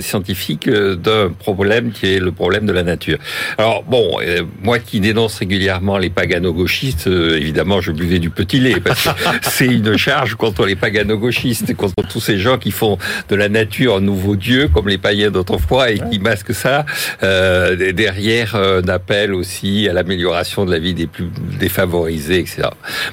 scientifique d'un problème qui est le problème de la nature. Alors bon, moi qui dénonce régulièrement les pagano-gauchistes, évidemment, je buvais du petit lait parce que [LAUGHS] c'est une charge contre les pagano-gauchistes, contre tous ces gens qui font de la nature un nouveau dieu, comme les païens d'autrefois, et qui masquent ça euh, derrière euh, un appel aussi à l'amélioration de la vie des plus défavorisés, etc.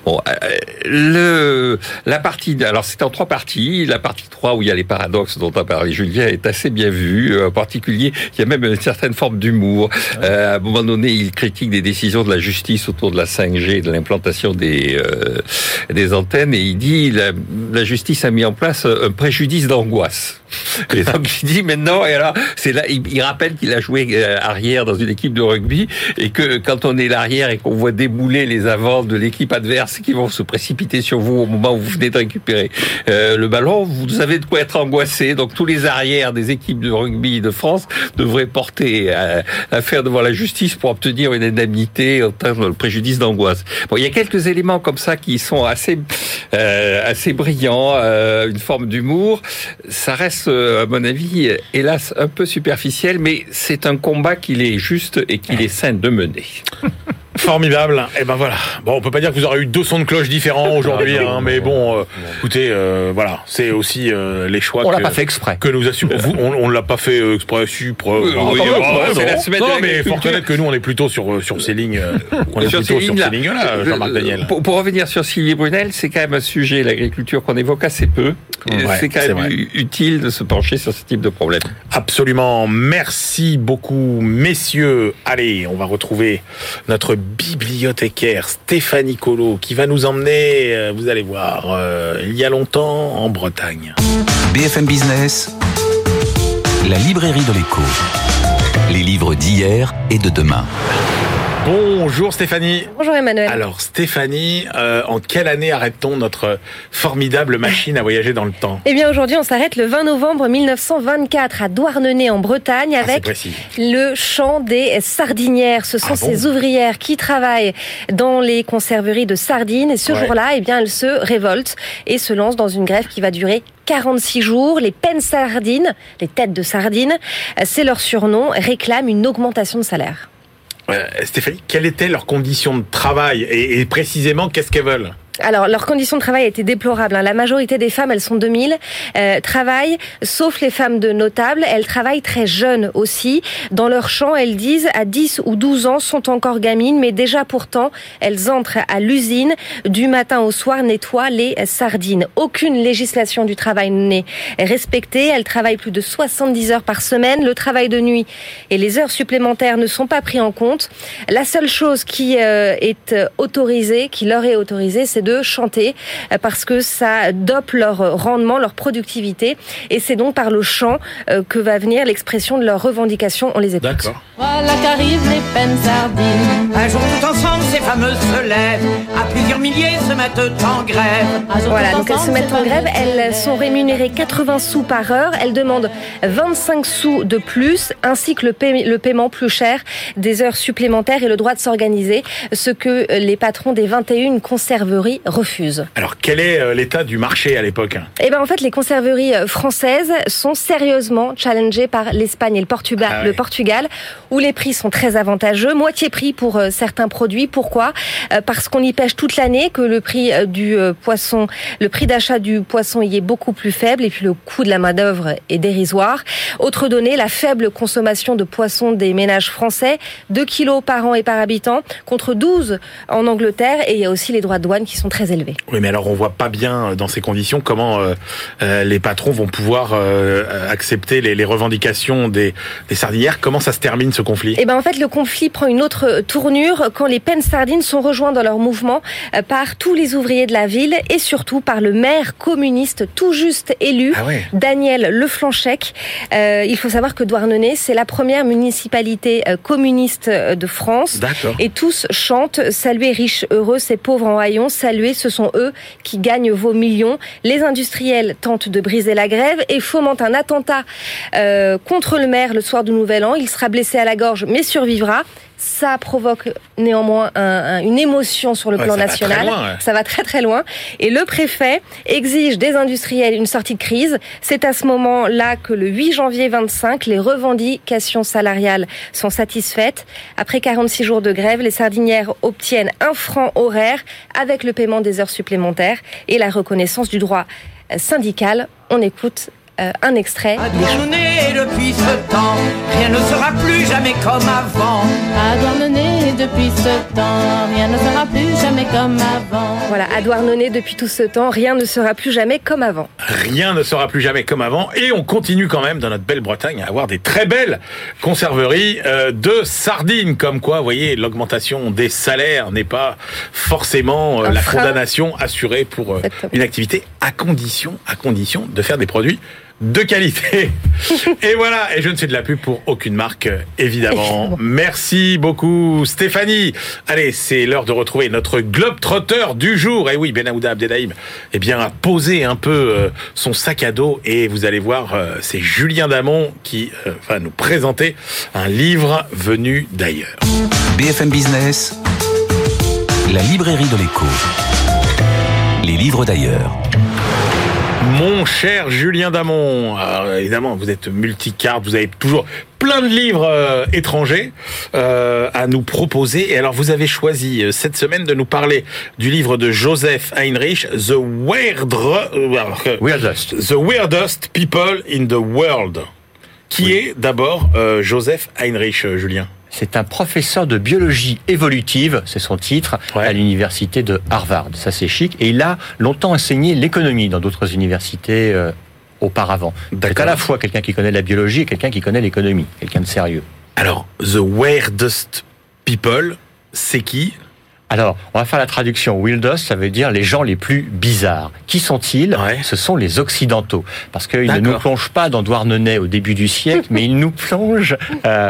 Bon, euh, le la partie, alors c'est en trois parties. La partie 3 où il y a les paradoxes dont a parlé Julien est assez bien vue. En particulier, il y a même une certaine forme d'humour. Euh, à un moment donné, il critique des décisions de la justice autour de la 5G, de l'implantation des euh, des antennes, et il dit la, justice a mis en place un préjudice d'angoisse. Et donc il dit maintenant, et alors c'est là, il, il rappelle qu'il a joué euh, arrière dans une équipe de rugby et que quand on est l'arrière et qu'on voit débouler les avants de l'équipe adverse qui vont se précipiter sur vous au moment où vous venez de récupérer euh, le ballon, vous avez de quoi être angoissé. Donc tous les arrières des équipes de rugby de France devraient porter euh, affaire devant la justice pour obtenir une indemnité en termes de préjudice d'angoisse. Bon, il y a quelques éléments comme ça qui sont assez euh, assez brillants, euh, une forme d'humour. Ça reste, euh, à mon avis, hélas, un peu superficiel, mais c'est un combat qu'il est juste et qu'il est sain de mener. [LAUGHS] Formidable. Et ben voilà. Bon, on peut pas dire que vous aurez eu deux sons de cloche différents aujourd'hui, hein, mais bon, euh, écoutez, euh, voilà, c'est aussi euh, les choix On que, l'a pas fait exprès. que nous assumons. Vous, on, on l'a pas fait exprès, supre. Oui, Ah, oui, ah, c'est non. la semaine Non, de mais faut reconnaître que nous, on est plutôt sur sur ces lignes. euh, On est Sur plutôt ces sur lignes-là. ces lignes-là, Jean-Marc Daniel. Pour, pour revenir sur Sylvie Brunel, c'est quand même un sujet, l'agriculture, qu'on évoque assez peu. Ouais, c'est quand même utile de se pencher sur ce type de problème. Absolument. Merci beaucoup, messieurs. Allez, on va retrouver notre bibliothécaire Stéphanie Colo qui va nous emmener, euh, vous allez voir, euh, il y a longtemps en Bretagne. BFM Business, la librairie de l'écho. Les livres d'hier et de demain. Bonjour Stéphanie. Bonjour Emmanuel. Alors Stéphanie, euh, en quelle année arrête-t-on notre formidable machine à voyager dans le temps? Eh bien aujourd'hui on s'arrête le 20 novembre 1924 à Douarnenez en Bretagne Ah, avec le chant des sardinières. Ce sont Ah bon? ces ouvrières qui travaillent dans les conserveries de sardines et ce Ouais. jour-là, eh bien elles se révoltent et se lancent dans une grève qui va durer 46 jours. Les pennes sardines, les têtes de sardines, c'est leur surnom, réclament une augmentation de salaire. Euh, Stéphanie, quelles étaient leurs conditions de travail et, et précisément qu'est-ce qu'elles veulent? Alors, leurs conditions de travail étaient déplorables. hein. La majorité des femmes, elles sont 2000, euh, travaillent, sauf les femmes de notables, elles travaillent très jeunes aussi. Dans leur champ, elles disent, à 10 ou 12 ans, sont encore gamines, mais déjà pourtant, elles entrent à l'usine, du matin au soir, nettoient les sardines. Aucune législation du travail n'est respectée. Elles travaillent plus de 70 heures par semaine. Le travail de nuit et les heures supplémentaires ne sont pas pris en compte. La seule chose qui euh, est euh, autorisée, qui leur est autorisée, c'est de chanter euh, parce que ça dope leur rendement, leur productivité. Et c'est donc par le chant euh, que va venir l'expression de leurs revendications. On les écoute. D'accord. Voilà qu'arrivent les peines sardines. Un jour tout ensemble, ces fameuses se lèvent. À plusieurs milliers se mettent en grève. Voilà, donc elles se mettent en grève, elles sont rémunérées 80 sous par heure, elles demandent 25 sous de plus, ainsi que le, paie- le paiement plus cher des heures supplémentaires et le droit de s'organiser, ce que les patrons des 21 conserveries refusent. Alors, quel est euh, l'état du marché à l'époque? Eh ben en fait, les conserveries euh, françaises sont sérieusement challengées par l'Espagne et le Portugal, Ah ouais. le Portugal, où les prix sont très avantageux, moitié prix pour euh, certains produits. Pourquoi? Parce qu'on y pêche toute l'année, que le prix du poisson, le prix d'achat du poisson y est beaucoup plus faible, et puis le coût de la main d'œuvre est dérisoire. Autre donnée, la faible consommation de poissons des ménages français, 2 kilos par an et par habitant, contre 12 en Angleterre, et il y a aussi les droits de douane qui sont très élevés. Oui, mais alors on voit pas bien euh, dans ces conditions comment euh, euh, les patrons vont pouvoir euh, accepter les, les revendications des, des sardinières. Comment ça se termine ce conflit? Eh ben en fait, le conflit prend une autre tournure quand les pennes sardines sont rejoints dans leur mouvement par tous les ouvriers de la ville et surtout par le maire communiste tout juste élu, Ah ouais. Daniel Leflanchec. Euh, il faut savoir que Douarnenez, c'est la première municipalité communiste de France. D'accord. Et tous chantent Saluez riches, heureux, ces pauvres en haillons, ce sont eux qui gagnent vos millions. Les industriels tentent de briser la grève et fomentent un attentat euh, contre le maire le soir du Nouvel An. Il sera blessé à la gorge mais survivra. Ça provoque néanmoins un- un- une émotion sur le Ouais, plan ça national. très loin, ouais. Ça va très très loin. Et le préfet exige des industriels une sortie de crise. C'est à ce moment-là que le 8 janvier 25, les revendications salariales sont satisfaites. Après 46 jours de grève, les sardinières obtiennent un franc horaire avec le paiement des heures supplémentaires et la reconnaissance du droit syndical. On écoute euh, un extrait. Douarnenez, depuis ce temps, rien ne sera plus jamais comme avant. À Douarnenez, depuis ce temps, rien ne sera plus jamais comme avant. Voilà, à Douarnenez, depuis tout ce temps, rien ne sera plus jamais comme avant. Rien ne sera plus jamais comme avant et on continue quand même dans notre belle Bretagne à avoir des très belles conserveries euh, de sardines comme quoi vous voyez l'augmentation des salaires n'est pas forcément euh, la frein. condamnation assurée pour euh, une activité à condition à condition de faire des produits de qualité. [LAUGHS] et voilà, et je ne fais de la pub pour aucune marque, évidemment. [LAUGHS] Merci beaucoup, Stéphanie. Allez, c'est l'heure de retrouver notre globe-trotteur du jour. Et oui, Benahouda Abdelhaim, eh bien, a posé un peu euh, son sac à dos et vous allez voir, euh, c'est Julien Damon qui euh, va nous présenter un livre venu d'ailleurs. BFM Business, la librairie de l'écho. Les livres d'ailleurs. Mon cher Julien Damon, alors, évidemment, vous êtes multicarte, vous avez toujours plein de livres euh, étrangers euh, à nous proposer. Et alors, vous avez choisi euh, cette semaine de nous parler du livre de Joseph Heinrich, The Weird, Weirdest. The Weirdest People in the World. Qui est d'abord Joseph Heinrich, Julien? C'est un professeur de biologie évolutive, c'est son titre, Ouais. à l'université de Harvard. Ça c'est chic. Et il a longtemps enseigné l'économie dans d'autres universités euh, auparavant. C'est D'accord. à la fois quelqu'un qui connaît la biologie et quelqu'un qui connaît l'économie, quelqu'un de sérieux. Alors, The Weirdest People, c'est qui? Alors, on va faire la traduction. Wildest, ça veut dire les gens les plus bizarres. Qui sont-ils? Ouais. Ce sont les Occidentaux. Parce qu'ils ne nous plongent pas dans Douarnenez au début du siècle, [LAUGHS] mais ils nous plongent euh,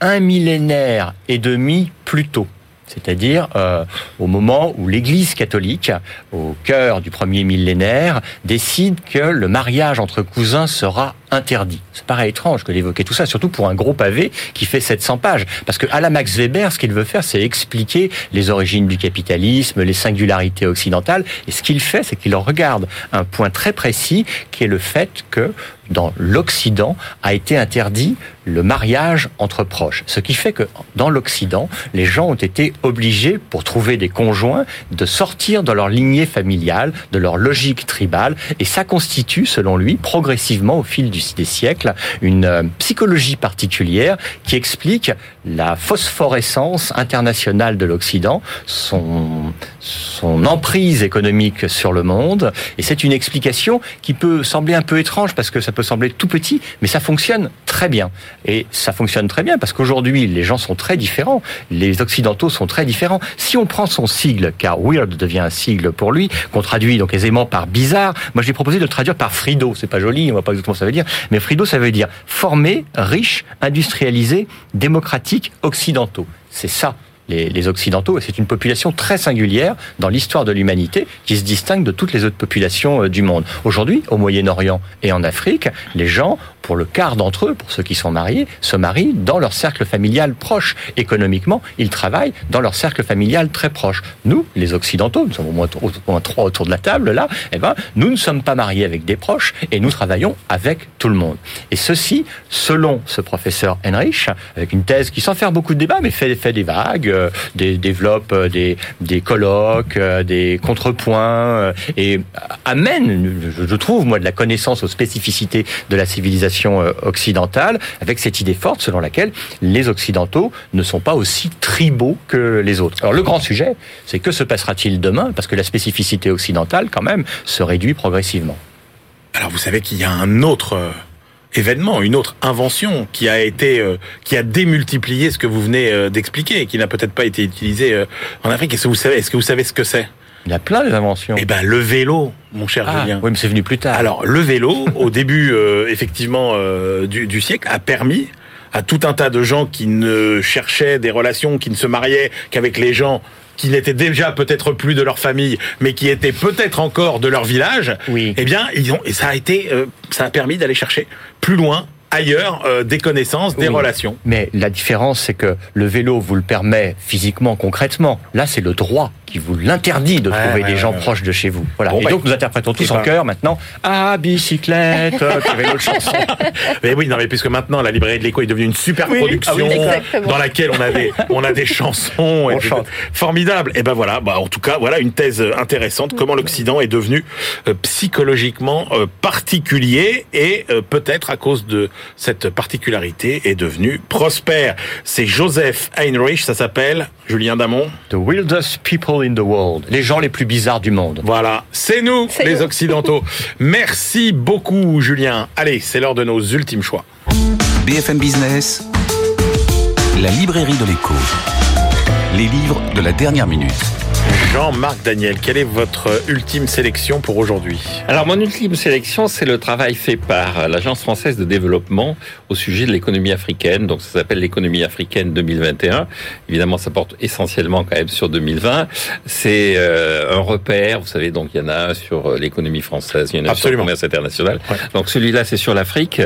un millénaire et demi plus tôt. C'est-à-dire euh, au moment où l'Église catholique, au cœur du premier millénaire, décide que le mariage entre cousins sera interdit. Ça paraît étrange que d'évoquer tout ça, surtout pour un gros pavé qui fait 700 pages. Parce que à la Max Weber, ce qu'il veut faire, c'est expliquer les origines du capitalisme, les singularités occidentales. Et ce qu'il fait, c'est qu'il regarde un point très précis, qui est le fait que dans l'Occident a été interdit le mariage entre proches. Ce qui fait que dans l'Occident, les gens ont été obligés, pour trouver des conjoints, de sortir de leur lignée familiale, de leur logique tribale, et ça constitue, selon lui, progressivement au fil des siècles, une euh, psychologie particulière qui explique la phosphorescence internationale de l'Occident, son, son emprise économique sur le monde, et c'est une explication qui peut sembler un peu étrange parce que ça peut sembler tout petit, mais ça fonctionne très bien. Et ça fonctionne très bien parce qu'aujourd'hui, les gens sont très différents. Les Occidentaux sont très différents. Si on prend son sigle, car weird devient un sigle pour lui, qu'on traduit donc aisément par bizarre, moi j'ai proposé de le traduire par Frido. C'est pas joli, on voit pas exactement ce que ça veut dire, mais Frido ça veut dire formé, riche, industrialisé, démocratique, occidentaux. C'est ça les, Occidentaux, et c'est une population très singulière dans l'histoire de l'humanité qui se distingue de toutes les autres populations euh, du monde. Aujourd'hui, au Moyen-Orient et en Afrique, les gens pour le quart d'entre eux, pour ceux qui sont mariés, se marient dans leur cercle familial proche. Économiquement, ils travaillent dans leur cercle familial très proche. Nous, les Occidentaux, nous sommes au moins, trois autour de la table là, eh ben, nous ne sommes pas mariés avec des proches et nous travaillons avec tout le monde. Et ceci, selon ce professeur Henrich, avec une thèse qui, sans faire beaucoup de débats, mais fait, fait des vagues, des, développe euh, des, des colloques, euh, des contrepoints, et amène, je trouve, moi, de la connaissance aux spécificités de la civilisation euh, occidentale, avec cette idée forte selon laquelle les Occidentaux ne sont pas aussi tribaux que les autres. Alors le grand sujet, c'est que se passera-t-il demain Parce que la spécificité occidentale, quand même, se réduit progressivement. Alors vous savez qu'il y a un autre euh, événement, une autre invention qui a été, euh, qui a démultiplié ce que vous venez d'expliquer et qui n'a peut-être pas été utilisé en Afrique. Est-ce que vous savez, est-ce que vous savez ce que c'est? Il y a plein d'inventions. Eh ben le vélo, mon cher ah, Julien. Oui, mais c'est venu plus tard. Alors le vélo, [LAUGHS] au début euh, effectivement euh, du, du, siècle, a permis à tout un tas de gens qui ne cherchaient des relations, qui ne se mariaient qu'avec les gens qui n'étaient déjà peut-être plus de leur famille, mais qui étaient peut-être encore de leur village. Oui. Eh bien, ils ont, et ça a été, euh, ça a permis d'aller chercher plus loin ailleurs des connaissances, des oui. relations. Mais la différence, c'est que le vélo vous le permet physiquement, concrètement. Là, c'est le droit qui vous l'interdit de trouver ouais, des gens ouais, proches de chez vous. Voilà. Bon, et bah, donc, nous interprétons tous en chœur maintenant. Ah, bicyclette, euh, qui avait notre [LAUGHS] chanson. Mais oui, non, mais puisque maintenant la librairie de l'écho est devenue une super Oui, production ah oui, exactement. dans laquelle on a des, on a des chansons et formidables. Et ben voilà, bah en tout cas, voilà une thèse intéressante. Comment l'Occident est devenu euh, psychologiquement euh, particulier et euh, peut-être à cause de cette particularité est devenu prospère. C'est Joseph Heinrich, ça s'appelle Julien Damon. The weirdest people in the world. Les gens les plus bizarres du monde. Voilà, c'est nous, les nous. [LAUGHS] Occidentaux. Merci beaucoup, Julien. Allez, c'est l'heure de nos ultimes choix. BFM Business, la librairie de l'écho. Les livres de la dernière minute. Jean-Marc Daniel, quelle est votre ultime sélection pour aujourd'hui Alors, mon ultime sélection, c'est le travail fait par l'Agence française de développement au sujet de l'économie africaine. Donc, ça s'appelle l'économie africaine 2021. Évidemment, ça porte essentiellement quand même sur 2020. C'est euh, un repère. Vous savez, donc, il y en a un sur euh, l'économie française, il y en a un sur le Absolument. commerce international. Ouais. Donc, celui-là, c'est sur l'Afrique.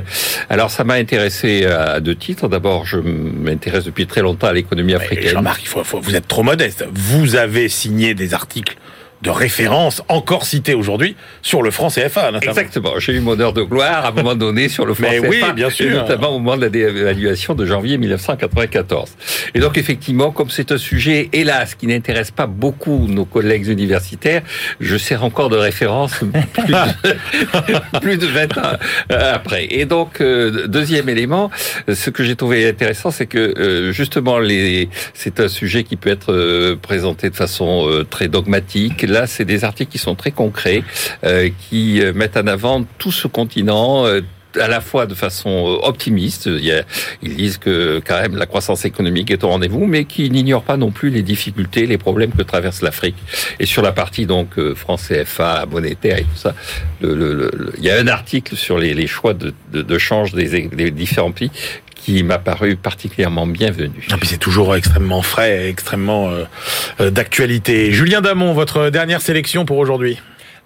Alors, ça m'a intéressé à deux titres. D'abord, je m'intéresse depuis très longtemps à l'économie africaine. Jean-Marc, il faut, faut- vous êtes trop modeste. Vous avez signé des articles de référence encore cités aujourd'hui sur le franc CFA. notamment. Exactement. J'ai eu mon heure de gloire à un moment donné sur le franc Mais oui, CFA, bien sûr. et notamment au moment de la dévaluation de janvier 1994. Et donc effectivement, comme c'est un sujet, hélas, qui n'intéresse pas beaucoup nos collègues universitaires, je sers encore de référence plus de, [LAUGHS] plus de 20 ans euh, après. Et donc euh, deuxième élément, ce que j'ai trouvé intéressant, c'est que euh, justement les, c'est un sujet qui peut être euh, présenté de façon très dogmatique. Là, c'est des articles qui sont très concrets, euh, qui euh, mettent en avant tout ce continent. euh, à la fois de façon optimiste, ils disent que quand même la croissance économique est au rendez-vous, mais qui n'ignorent pas non plus les difficultés, les problèmes que traverse l'Afrique. Et sur la partie donc euh, franc CFA, monétaire et tout ça, il y a un article sur les, choix de, change des différents pays qui m'a paru particulièrement bienvenu. Puis c'est toujours extrêmement frais, et extrêmement euh, euh, d'actualité. Julien Damon, votre dernière sélection pour aujourd'hui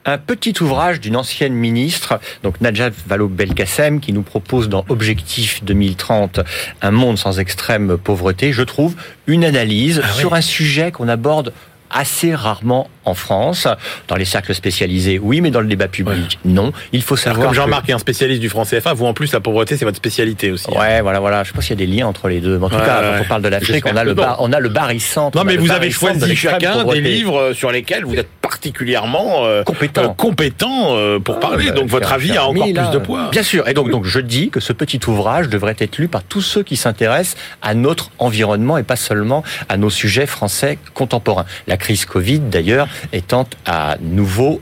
un petit ouvrage d'une ancienne ministre, donc Najat Vallaud-Belkacem, qui nous propose dans Objectif 2030 un monde sans extrême pauvreté. Je trouve une analyse Ah oui. sur un sujet qu'on aborde assez rarement en France. Dans les cercles spécialisés, oui, mais dans le débat public, non. Il faut savoir Comme que- Jean-Marc est un spécialiste du franc CFA, vous en plus, la pauvreté, c'est votre spécialité aussi. hein. Ouais, voilà, voilà. Je pas s'il y a des liens entre les deux. Mais en tout Ouais, cas, ouais. quand on parle de l'Afrique, on a le bar, on a le barycentre. Non, mais vous avez choisi chacun des livres euh, sur lesquels vous êtes particulièrement euh, Compétent. euh, compétent euh, pour parler. Ah, Donc votre avis a encore plus de poids. Bien sûr. Et donc, donc, je dis que ce petit ouvrage devrait être lu par tous ceux qui s'intéressent à notre environnement et pas seulement à nos sujets français contemporains. La crise Covid, d'ailleurs, étant à nouveau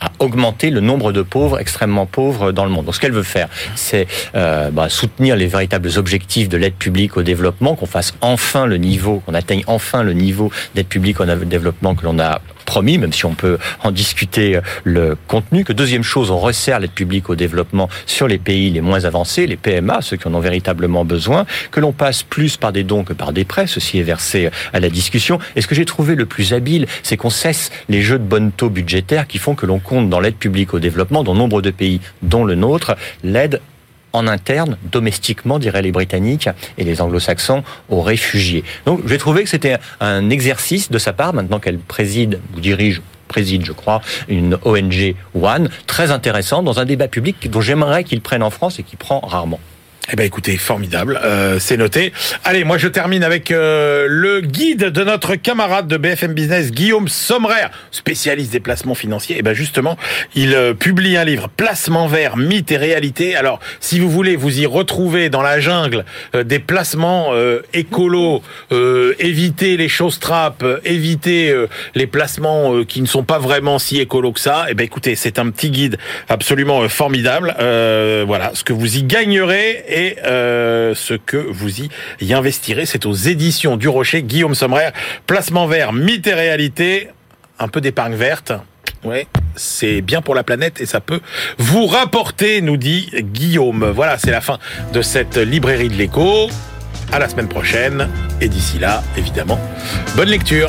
à augmenter le nombre de pauvres, extrêmement pauvres dans le monde. Donc ce qu'elle veut faire, c'est euh, bah, soutenir les véritables objectifs de l'aide publique au développement, qu'on fasse enfin le niveau, qu'on atteigne enfin le niveau d'aide publique au développement que l'on a promis, même si on peut en discuter euh, le contenu. Que deuxième chose, on resserre l'aide publique au développement sur les pays les moins avancés, les PMA, ceux qui en ont véritablement besoin, que l'on passe plus par des dons que par des prêts, ceci est versé à la discussion. Et ce que j'ai trouvé le plus habile, c'est qu'on cesse les jeux de bonnes taux budgétaires qui font que l'on compte dans l'aide publique au développement, dans nombre de pays, dont le nôtre, l'aide en interne, domestiquement, diraient les Britanniques et les Anglo-Saxons, aux réfugiés. Donc, j'ai trouvé que c'était un exercice de sa part, maintenant qu'elle préside ou dirige préside, je crois, une ONG One, très intéressant dans un débat public dont j'aimerais qu'il prenne en France et qui prend rarement. Eh ben écoutez, formidable, euh, c'est noté. Allez, moi je termine avec euh, le guide de notre camarade de BFM Business, Guillaume Sommerer, spécialiste des placements financiers. Et ben justement, il euh, publie un livre, Placement vert, mythe et réalité. Alors, si vous voulez vous y retrouver dans la jungle euh, des placements euh, écolos, éviter les choses trappes, éviter les placements qui ne sont pas vraiment si écolos que ça, et ben écoutez, c'est un petit guide absolument formidable. Voilà, ce que vous y gagnerez et euh, ce que vous y, y investirez, c'est aux éditions du Rocher, Guillaume Sommerer, Placement vert, mythe et réalité, un peu d'épargne verte. Ouais, c'est bien pour la planète et ça peut vous rapporter, nous dit Guillaume. Voilà, c'est la fin de cette librairie de l'écho. À la semaine prochaine. Et d'ici là, évidemment, bonne lecture.